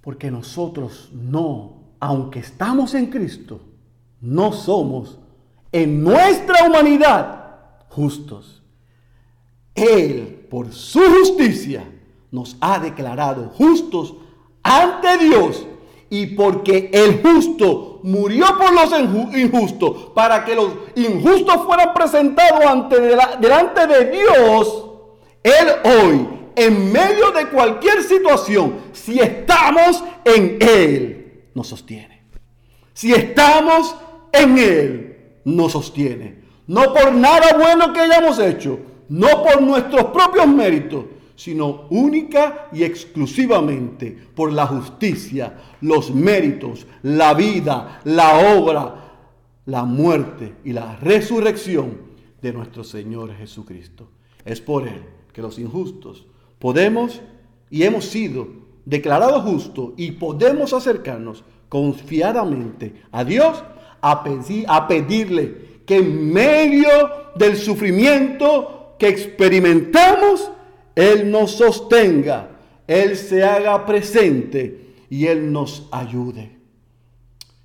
Porque nosotros no aunque estamos en Cristo, no somos en nuestra humanidad justos. Él, por su justicia, nos ha declarado justos ante Dios. Y porque el justo murió por los injustos, para que los injustos fueran presentados ante, delante de Dios, Él hoy, en medio de cualquier situación, si estamos en Él, nos sostiene. Si estamos en Él, nos sostiene. No por nada bueno que hayamos hecho, no por nuestros propios méritos, sino única y exclusivamente por la justicia, los méritos, la vida, la obra, la muerte y la resurrección de nuestro Señor Jesucristo. Es por Él que los injustos podemos y hemos sido declarado justo y podemos acercarnos confiadamente a Dios a, pedir, a pedirle que en medio del sufrimiento que experimentamos, Él nos sostenga, Él se haga presente y Él nos ayude.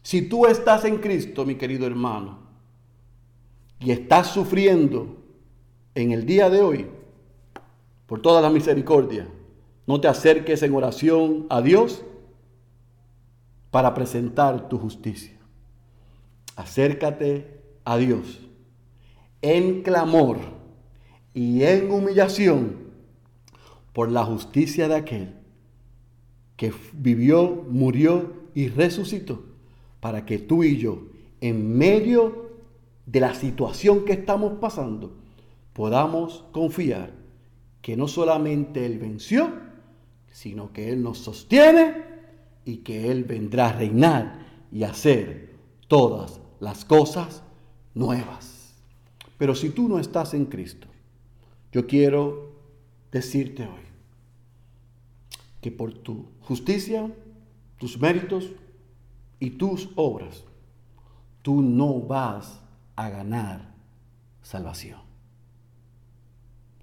Si tú estás en Cristo, mi querido hermano, y estás sufriendo en el día de hoy, por toda la misericordia, no te acerques en oración a Dios para presentar tu justicia. Acércate a Dios en clamor y en humillación por la justicia de aquel que vivió, murió y resucitó para que tú y yo, en medio de la situación que estamos pasando, podamos confiar que no solamente Él venció, sino que Él nos sostiene y que Él vendrá a reinar y hacer todas las cosas nuevas. Pero si tú no estás en Cristo, yo quiero decirte hoy que por tu justicia, tus méritos y tus obras, tú no vas a ganar salvación.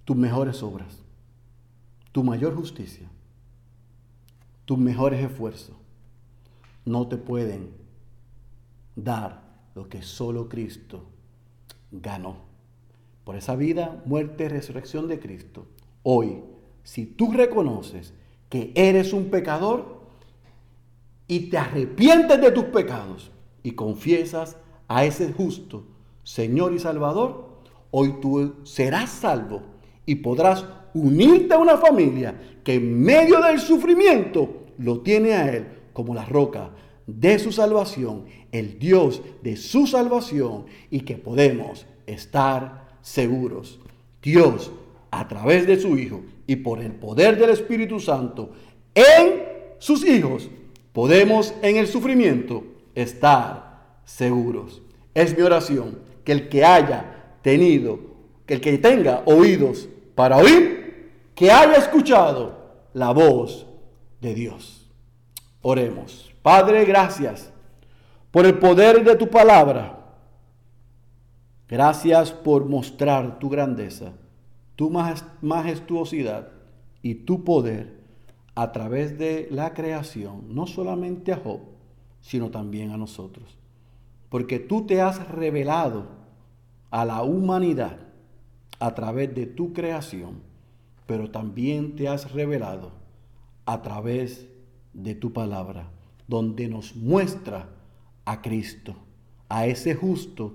Tus mejores obras, tu mayor justicia, tus mejores esfuerzos no te pueden dar lo que solo Cristo ganó. Por esa vida, muerte y resurrección de Cristo. Hoy, si tú reconoces que eres un pecador y te arrepientes de tus pecados y confiesas a ese justo Señor y Salvador, hoy tú serás salvo y podrás unirte a una familia que en medio del sufrimiento lo tiene a Él como la roca de su salvación, el Dios de su salvación y que podemos estar seguros. Dios, a través de su Hijo y por el poder del Espíritu Santo, en sus hijos, podemos en el sufrimiento estar seguros. Es mi oración que el que haya tenido, que el que tenga oídos para oír, que haya escuchado la voz de Dios. Oremos. Padre, gracias por el poder de tu palabra. Gracias por mostrar tu grandeza, tu majestuosidad y tu poder a través de la creación, no solamente a Job, sino también a nosotros. Porque tú te has revelado a la humanidad a través de tu creación, pero también te has revelado a través de tu palabra, donde nos muestra a Cristo, a ese justo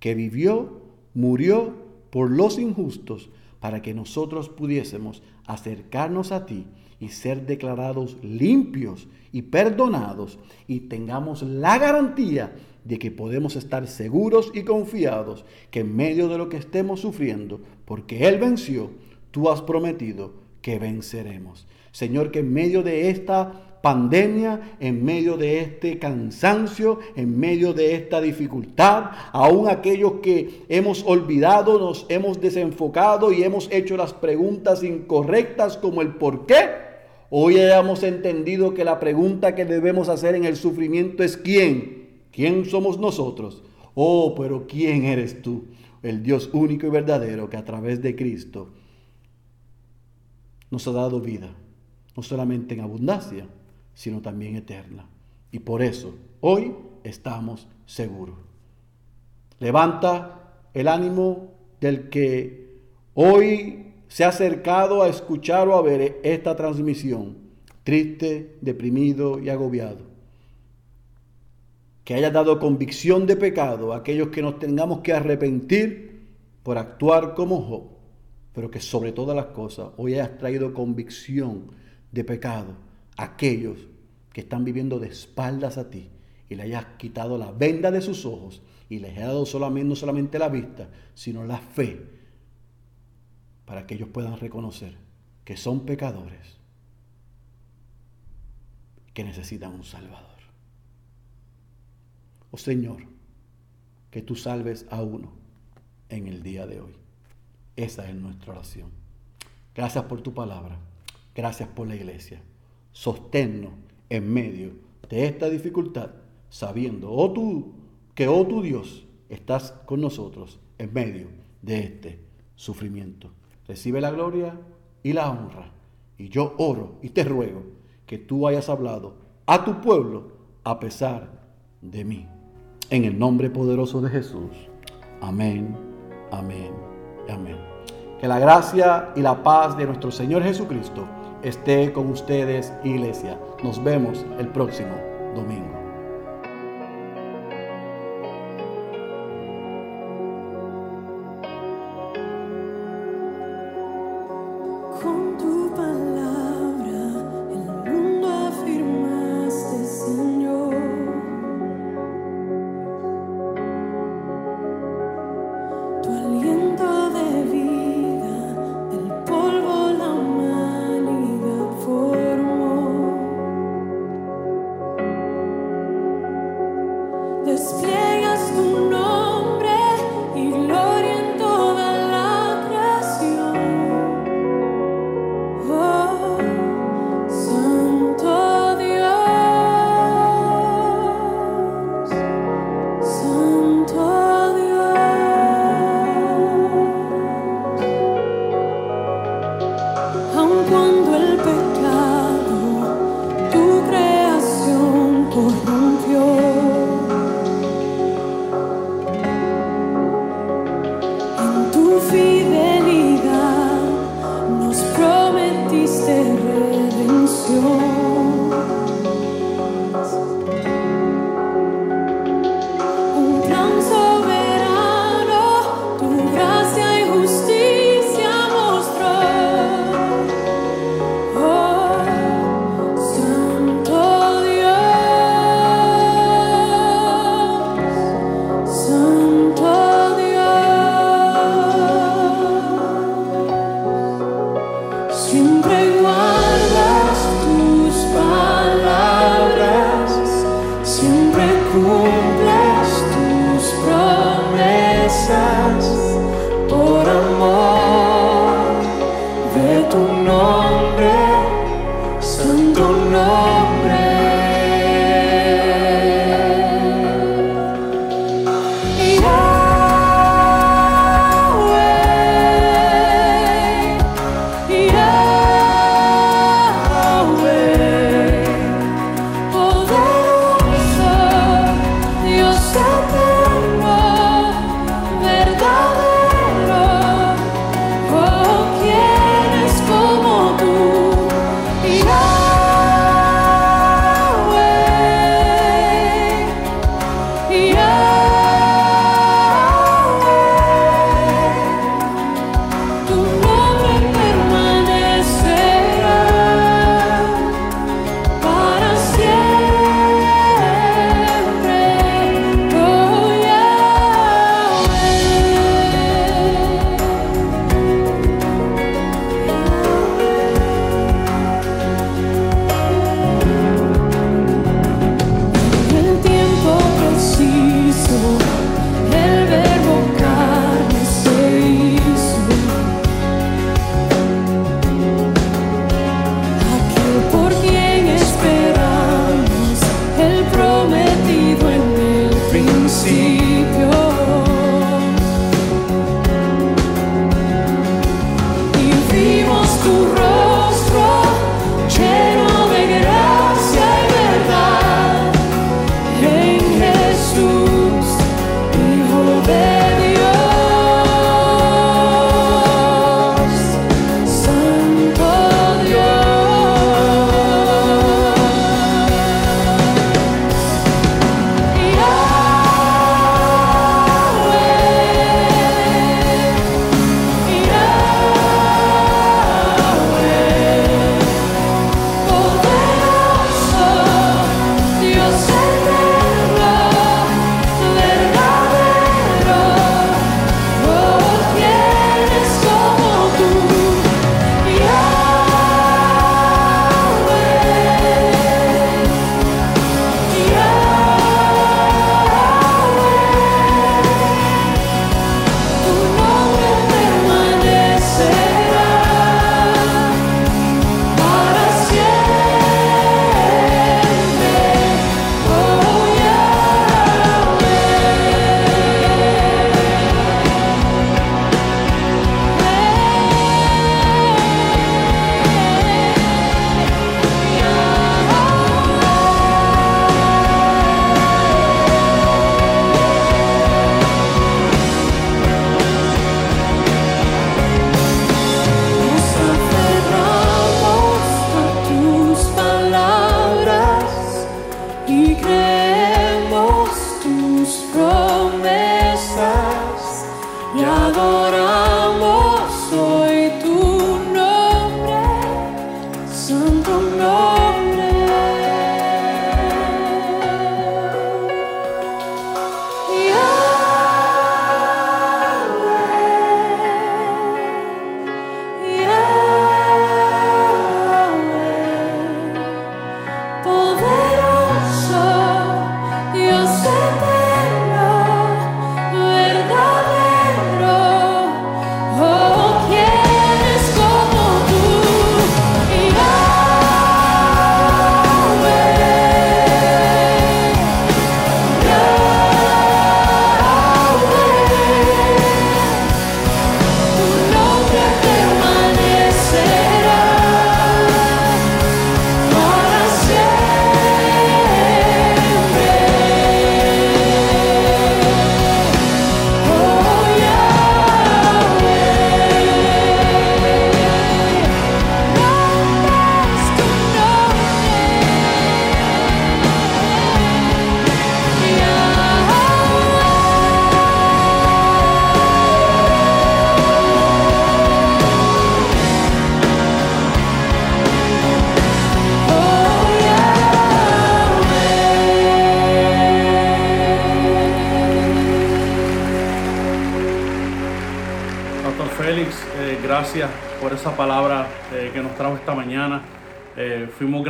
que vivió, murió por los injustos, para que nosotros pudiésemos acercarnos a ti y ser declarados limpios y perdonados y tengamos la garantía de que podemos estar seguros y confiados que en medio de lo que estemos sufriendo, porque Él venció, tú has prometido que venceremos. Señor, que en medio de esta pandemia, en medio de este cansancio, en medio de esta dificultad, aún aquellos que hemos olvidado, nos hemos desenfocado y hemos hecho las preguntas incorrectas como el por qué, hoy hayamos entendido que la pregunta que debemos hacer en el sufrimiento es quién, quién somos nosotros. Oh, pero ¿quién eres tú? El Dios único y verdadero que a través de Cristo nos ha dado vida, no solamente en abundancia, sino también eterna. Y por eso hoy estamos seguros. Levanta el ánimo del que hoy se ha acercado a escuchar o a ver esta transmisión, triste, deprimido y agobiado. Que haya dado convicción de pecado a aquellos que nos tengamos que arrepentir por actuar como Job, pero que sobre todas las cosas hoy hayas traído convicción de pecado aquellos que están viviendo de espaldas a ti y le hayas quitado la venda de sus ojos y les hayas dado no solamente la vista, sino la fe para que ellos puedan reconocer que son pecadores, que necesitan un Salvador. Oh Señor, que tú salves a uno en el día de hoy. Esa es nuestra oración. Gracias por tu palabra. Gracias por la iglesia sosténnos en medio de esta dificultad, sabiendo, oh tú, que, oh tu Dios, estás con nosotros en medio de este sufrimiento. Recibe la gloria y la honra. Y yo oro y te ruego que tú hayas hablado a tu pueblo a pesar de mí. En el nombre poderoso de Jesús. Amén, amén, amén. Que la gracia y la paz de nuestro Señor Jesucristo esté con ustedes, iglesia. Nos vemos el próximo domingo.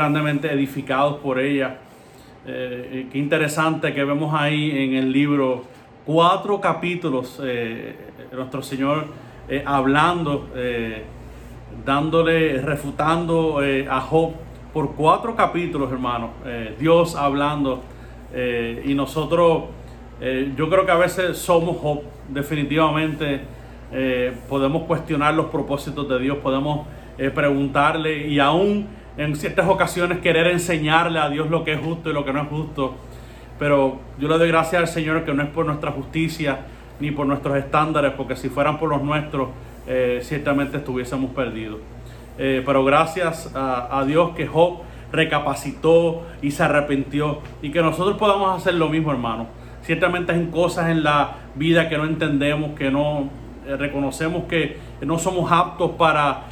Grandemente edificados por ella. Eh, qué interesante que vemos ahí en el libro cuatro capítulos, eh, nuestro Señor eh, hablando, eh, dándole, refutando eh, a Job por cuatro capítulos, hermanos. Eh, Dios hablando eh, y nosotros, eh, yo creo que a veces somos Job, definitivamente eh, podemos cuestionar los propósitos de Dios, podemos eh, preguntarle y aún en ciertas ocasiones querer enseñarle a Dios lo que es justo y lo que no es justo. Pero yo le doy gracias al Señor que no es por nuestra justicia ni por nuestros estándares, porque si fueran por los nuestros, eh, ciertamente estuviésemos perdidos. Eh, pero gracias a, Dios que Job recapacitó y se arrepintió y que nosotros podamos hacer lo mismo, hermano. Ciertamente hay cosas en la vida que no entendemos, que no eh, reconocemos que no somos aptos para,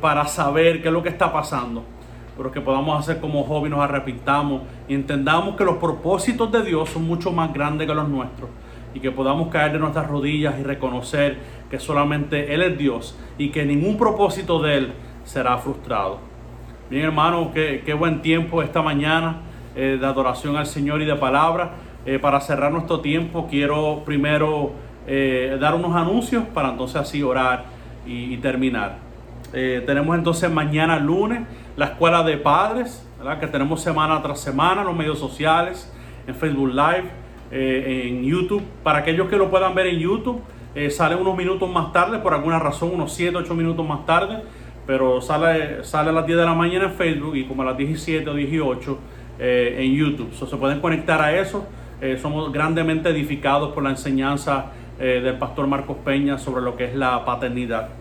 para saber qué es lo que está pasando pero que podamos hacer como Job y nos arrepintamos y entendamos que los propósitos de Dios son mucho más grandes que los nuestros y que podamos caer de nuestras rodillas y reconocer que solamente Él es Dios y que ningún propósito de Él será frustrado. Bien hermano, qué, qué buen tiempo esta mañana eh, de adoración al Señor y de palabra. Eh, para cerrar nuestro tiempo quiero primero eh, dar unos anuncios para entonces así orar y terminar. Eh, tenemos entonces mañana lunes la escuela de padres, que tenemos semana tras semana en los medios sociales, en Facebook Live, eh, en YouTube. Para aquellos que lo puedan ver en YouTube, eh, sale unos minutos más tarde, por alguna razón, unos 7, 8 minutos más tarde, pero sale, sale a las 10 de la mañana en Facebook y como a las 17 o 18 eh, en YouTube. So, se pueden conectar a eso. Somos grandemente edificados por la enseñanza del pastor Marcos Peña sobre lo que es la paternidad.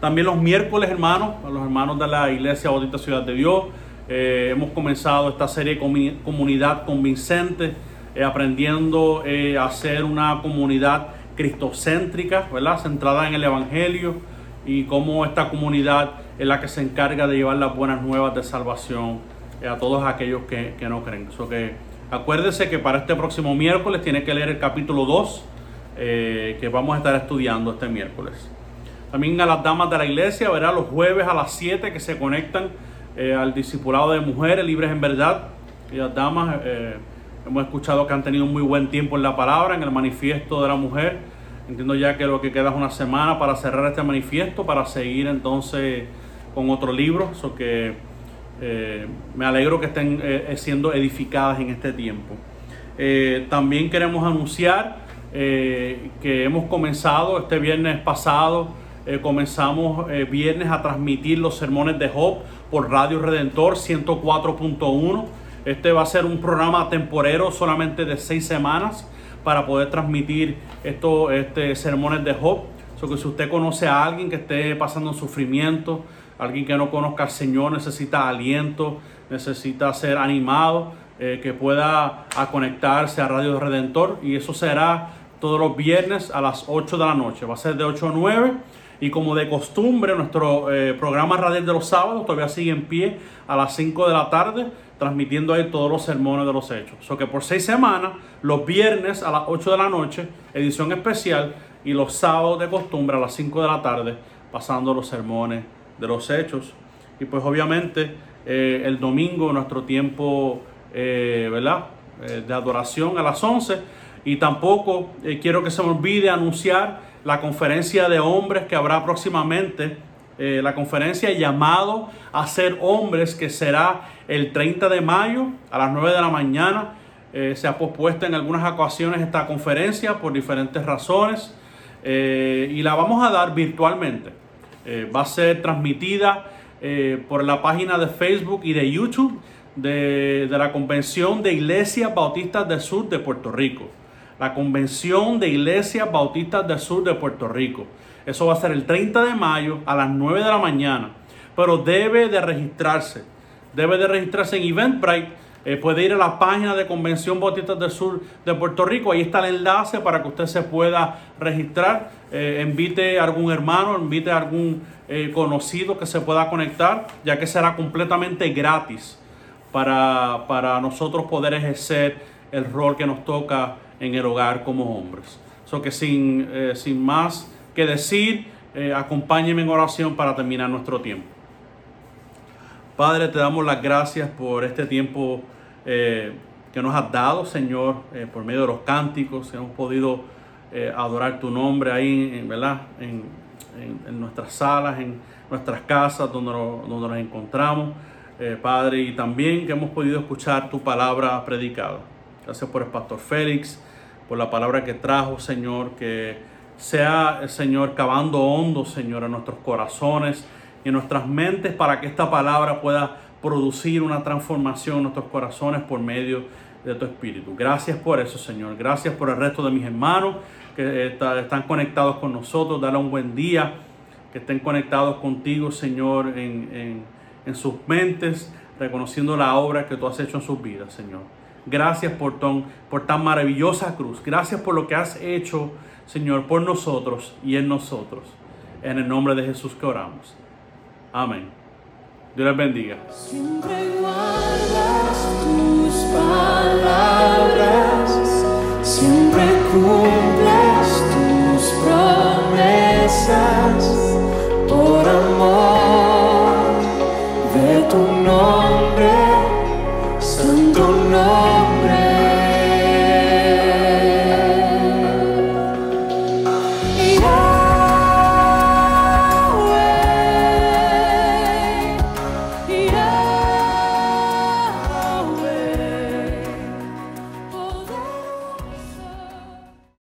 También los miércoles, hermanos, los hermanos de la Iglesia Bautista Ciudad de Dios, eh, hemos comenzado esta serie Comi- Comunidad Convincente, eh, aprendiendo eh, a ser una comunidad cristocéntrica, ¿verdad? Centrada en el Evangelio y cómo esta comunidad es la que se encarga de llevar las buenas nuevas de salvación a todos aquellos que, que no creen. So que acuérdese que para este próximo miércoles tiene que leer el capítulo 2 eh, que vamos a estar estudiando este miércoles. También a las damas de la iglesia, verá los jueves a las 7 que se conectan eh, al discipulado de mujeres libres en verdad. Y las damas, eh, hemos escuchado que han tenido un muy buen tiempo en la palabra, en el manifiesto de la mujer. Entiendo ya que lo que queda es una semana para cerrar este manifiesto, para seguir entonces con otro libro. So que eh, me alegro que estén siendo edificadas en este tiempo. También queremos anunciar que hemos comenzado este viernes pasado, eh, comenzamos eh, viernes a transmitir los sermones de Job por Radio Redentor 104.1. Este va a ser un programa temporero solamente de seis semanas para poder transmitir estos este, sermones de Job. So que si usted conoce a alguien que esté pasando sufrimiento, alguien que no conozca al Señor, necesita aliento, necesita ser animado, eh, que pueda a conectarse a Radio Redentor y eso será todos los viernes a las 8 de la noche. Va a ser de 8 a 9 y como de costumbre nuestro eh, programa radial de los sábados todavía sigue en pie a las 5 de la tarde transmitiendo ahí todos los sermones de los hechos. So que por seis semanas, los viernes a las 8 de la noche, edición especial, y los sábados de costumbre a las 5 de la tarde, pasando los sermones de los hechos. Y pues obviamente eh, el domingo nuestro tiempo, eh, ¿verdad? De adoración a las 11. Y tampoco quiero que se me olvide anunciar la conferencia de hombres que habrá próximamente. eh, la conferencia llamado a ser hombres que será el 30 de mayo a las 9 de la mañana. Eh, se ha pospuesto en algunas ocasiones esta conferencia por diferentes razones eh, y la vamos a dar virtualmente. Va a ser transmitida por la página de Facebook y de YouTube de, de la Convención de Iglesias Bautistas del Sur de Puerto Rico. La Convención de Iglesias Bautistas del Sur de Puerto Rico. Eso va a ser el 30 de mayo a las 9 de la mañana. Pero debe de registrarse. Debe de registrarse en Eventbrite. Eh, puede ir a la página de Convención Bautistas del Sur de Puerto Rico. Ahí está el enlace para que usted se pueda registrar. Eh, invite a algún hermano, invite a algún eh, conocido que se pueda conectar, ya que será completamente gratis para, para nosotros poder ejercer el rol que nos toca en el hogar como hombres. So que sin, eh, sin más que decir, eh, acompáñeme en oración para terminar nuestro tiempo. Padre, te damos las gracias por este tiempo eh, que nos has dado, Señor, eh, por medio de los cánticos, hemos podido eh, adorar tu nombre ahí, en, ¿verdad? En, en- en nuestras salas, en nuestras casas, donde, donde nos encontramos, eh, Padre, y también que hemos podido escuchar tu palabra predicada. Gracias por el Pastor Félix, por la palabra que trajo, Señor, que sea, Señor, cavando hondo, Señor, en nuestros corazones y en nuestras mentes para que esta palabra pueda producir una transformación en nuestros corazones por medio de tu Espíritu. Gracias por eso, Señor. Gracias por el resto de mis hermanos que está- están conectados con nosotros. Dale un buen día, que estén conectados contigo, Señor, en, en- en sus mentes, reconociendo la obra que tú has hecho en sus vidas, Señor. Gracias por tan, por tan maravillosa cruz. Gracias por lo que has hecho, Señor, por nosotros y en nosotros. En el nombre de Jesús que oramos. Amén. Dios les bendiga. Siempre guardas tus palabras, siempre cumples tus promesas por amor de tu nombre. don't know.